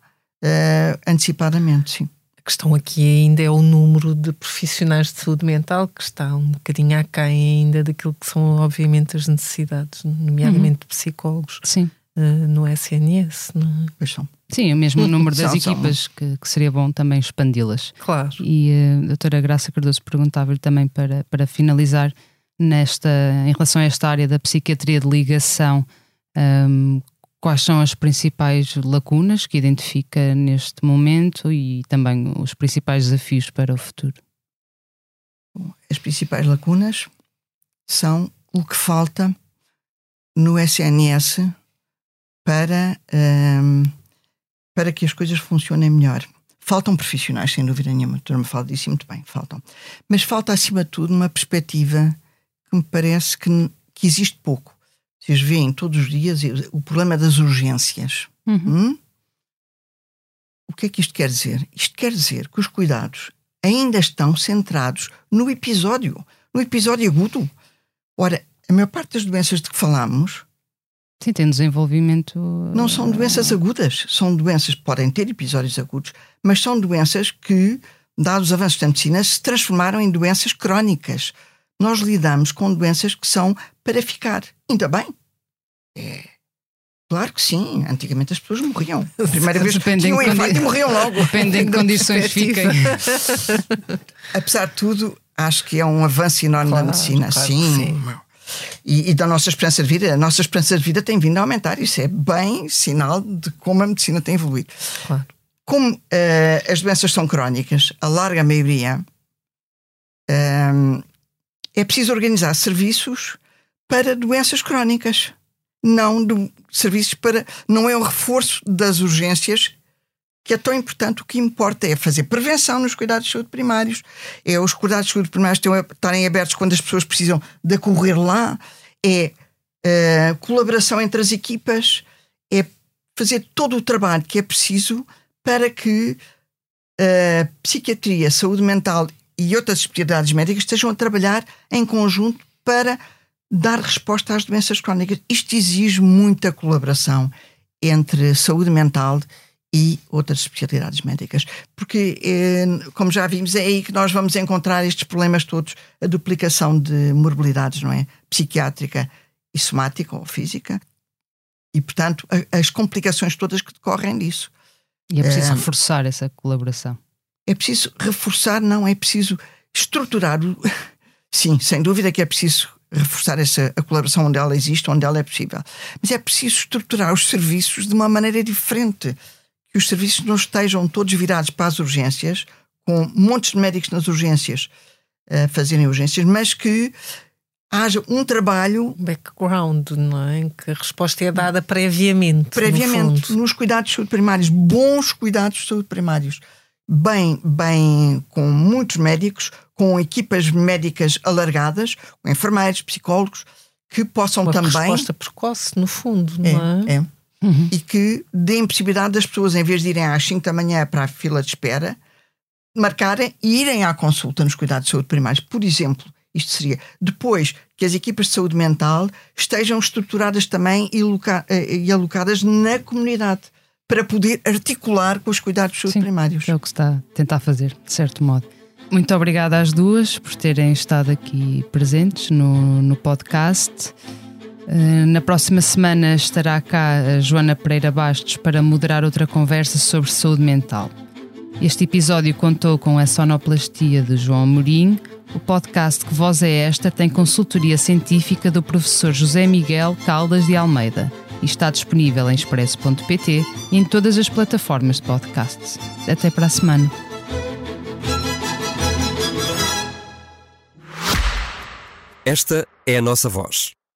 eh, antecipadamente, sim. questão aqui ainda é o número de profissionais de saúde mental, que está um bocadinho aquém ainda daquilo que são, obviamente, as necessidades, nomeadamente de psicólogos Sim. Uh, no SNS. Não é? Pois são. Sim, o mesmo número das São, são. equipas que, que seria bom também expandi-las. Claro. E eh, a doutora Graça Cardoso perguntava-lhe também para, para finalizar nesta, em relação a esta área da psiquiatria de ligação, ahm, quais são as principais lacunas que identifica neste momento e também os principais desafios para o futuro? As principais lacunas são o que falta no SNS para, hum, para que as coisas funcionem melhor. Faltam profissionais, sem dúvida nenhuma. A doutora me fala disso muito bem, faltam. Mas falta, acima de tudo, uma perspectiva que me parece que, que existe pouco. Vocês veem todos os dias o problema das urgências. Hum? O que é que isto quer dizer? Isto quer dizer que os cuidados ainda estão centrados no episódio, no episódio agudo. Ora, a maior parte das doenças de que falamos Sim, tem desenvolvimento. não são doenças agudas, são doenças que podem ter episódios agudos, mas são doenças que, dados os avanços da medicina, se transformaram em doenças crónicas. Nós lidamos com doenças que são para ficar. Ainda bem. É. Claro que sim. Antigamente as pessoas morriam. A primeira vez tinham um em condi- infarto e morriam logo. Depende em que Da condições fiquem. Apesar de tudo, acho que é um avanço enorme Claro, da medicina. claro sim. que sim. E, e da nossa esperança de vida. A nossa esperança de vida tem vindo a aumentar. Isso é bem sinal de como a medicina tem evoluído. Claro. Como eh, as doenças são crónicas, a larga maioria, ehm, é preciso organizar serviços para doenças crónicas. Não do, serviços para. Não é o reforço das urgências que é tão importante. O que importa é fazer prevenção nos cuidados de saúde primários, é os cuidados de saúde primários estarem abertos quando as pessoas precisam de acorrer lá, é eh, colaboração entre as equipas, é fazer todo o trabalho que é preciso para que a psiquiatria, saúde mental e outras especialidades médicas estejam a trabalhar em conjunto para dar resposta às doenças crónicas. Isto exige muita colaboração entre saúde mental e outras especialidades médicas. Porque, eh, como já vimos, é aí que nós vamos encontrar estes problemas todos, a duplicação de morbilidades, não é? Psiquiátrica e somática ou física. E, portanto, as complicações todas que decorrem disso. E é preciso Eh, reforçar essa colaboração. É preciso reforçar, não, é preciso estruturar. o- Sim, sem dúvida que é preciso reforçar essa, a colaboração onde ela existe, onde ela é possível. Mas é preciso estruturar os serviços de uma maneira diferente. Que os serviços não estejam todos virados para as urgências, com montes de médicos nas urgências a fazerem urgências, mas que haja um trabalho Background, não é? Em que a resposta é dada previamente. no previamente fundo. nos cuidados de saúde primários, bons cuidados de saúde primários, bem, bem com muitos médicos, com equipas médicas alargadas, com enfermeiros, psicólogos, que possam Uma também resposta precoce, no fundo, não é? é, é. E que deem possibilidade das pessoas, em vez de irem às 5 da manhã para a fila de espera, marcarem e irem à consulta nos cuidados de saúde primários. Por exemplo, isto seria depois que as equipas de saúde mental estejam estruturadas também e, loca- eh, e alocadas na comunidade para poder articular com os cuidados de saúde Sim, primários. É o que se está a tentar fazer, de certo modo. Muito obrigada às duas por terem estado aqui presentes no, no podcast. Eh, Na próxima semana estará cá Joana Pereira Bastos para moderar outra conversa sobre saúde mental. Este episódio contou com a sonoplastia de João Amorim. O podcast Que Voz é Esta tem consultoria científica do professor José Miguel Caldas de Almeida e está disponível em expresso.pt e em todas as plataformas de podcasts. Até para a semana. Esta é a nossa voz,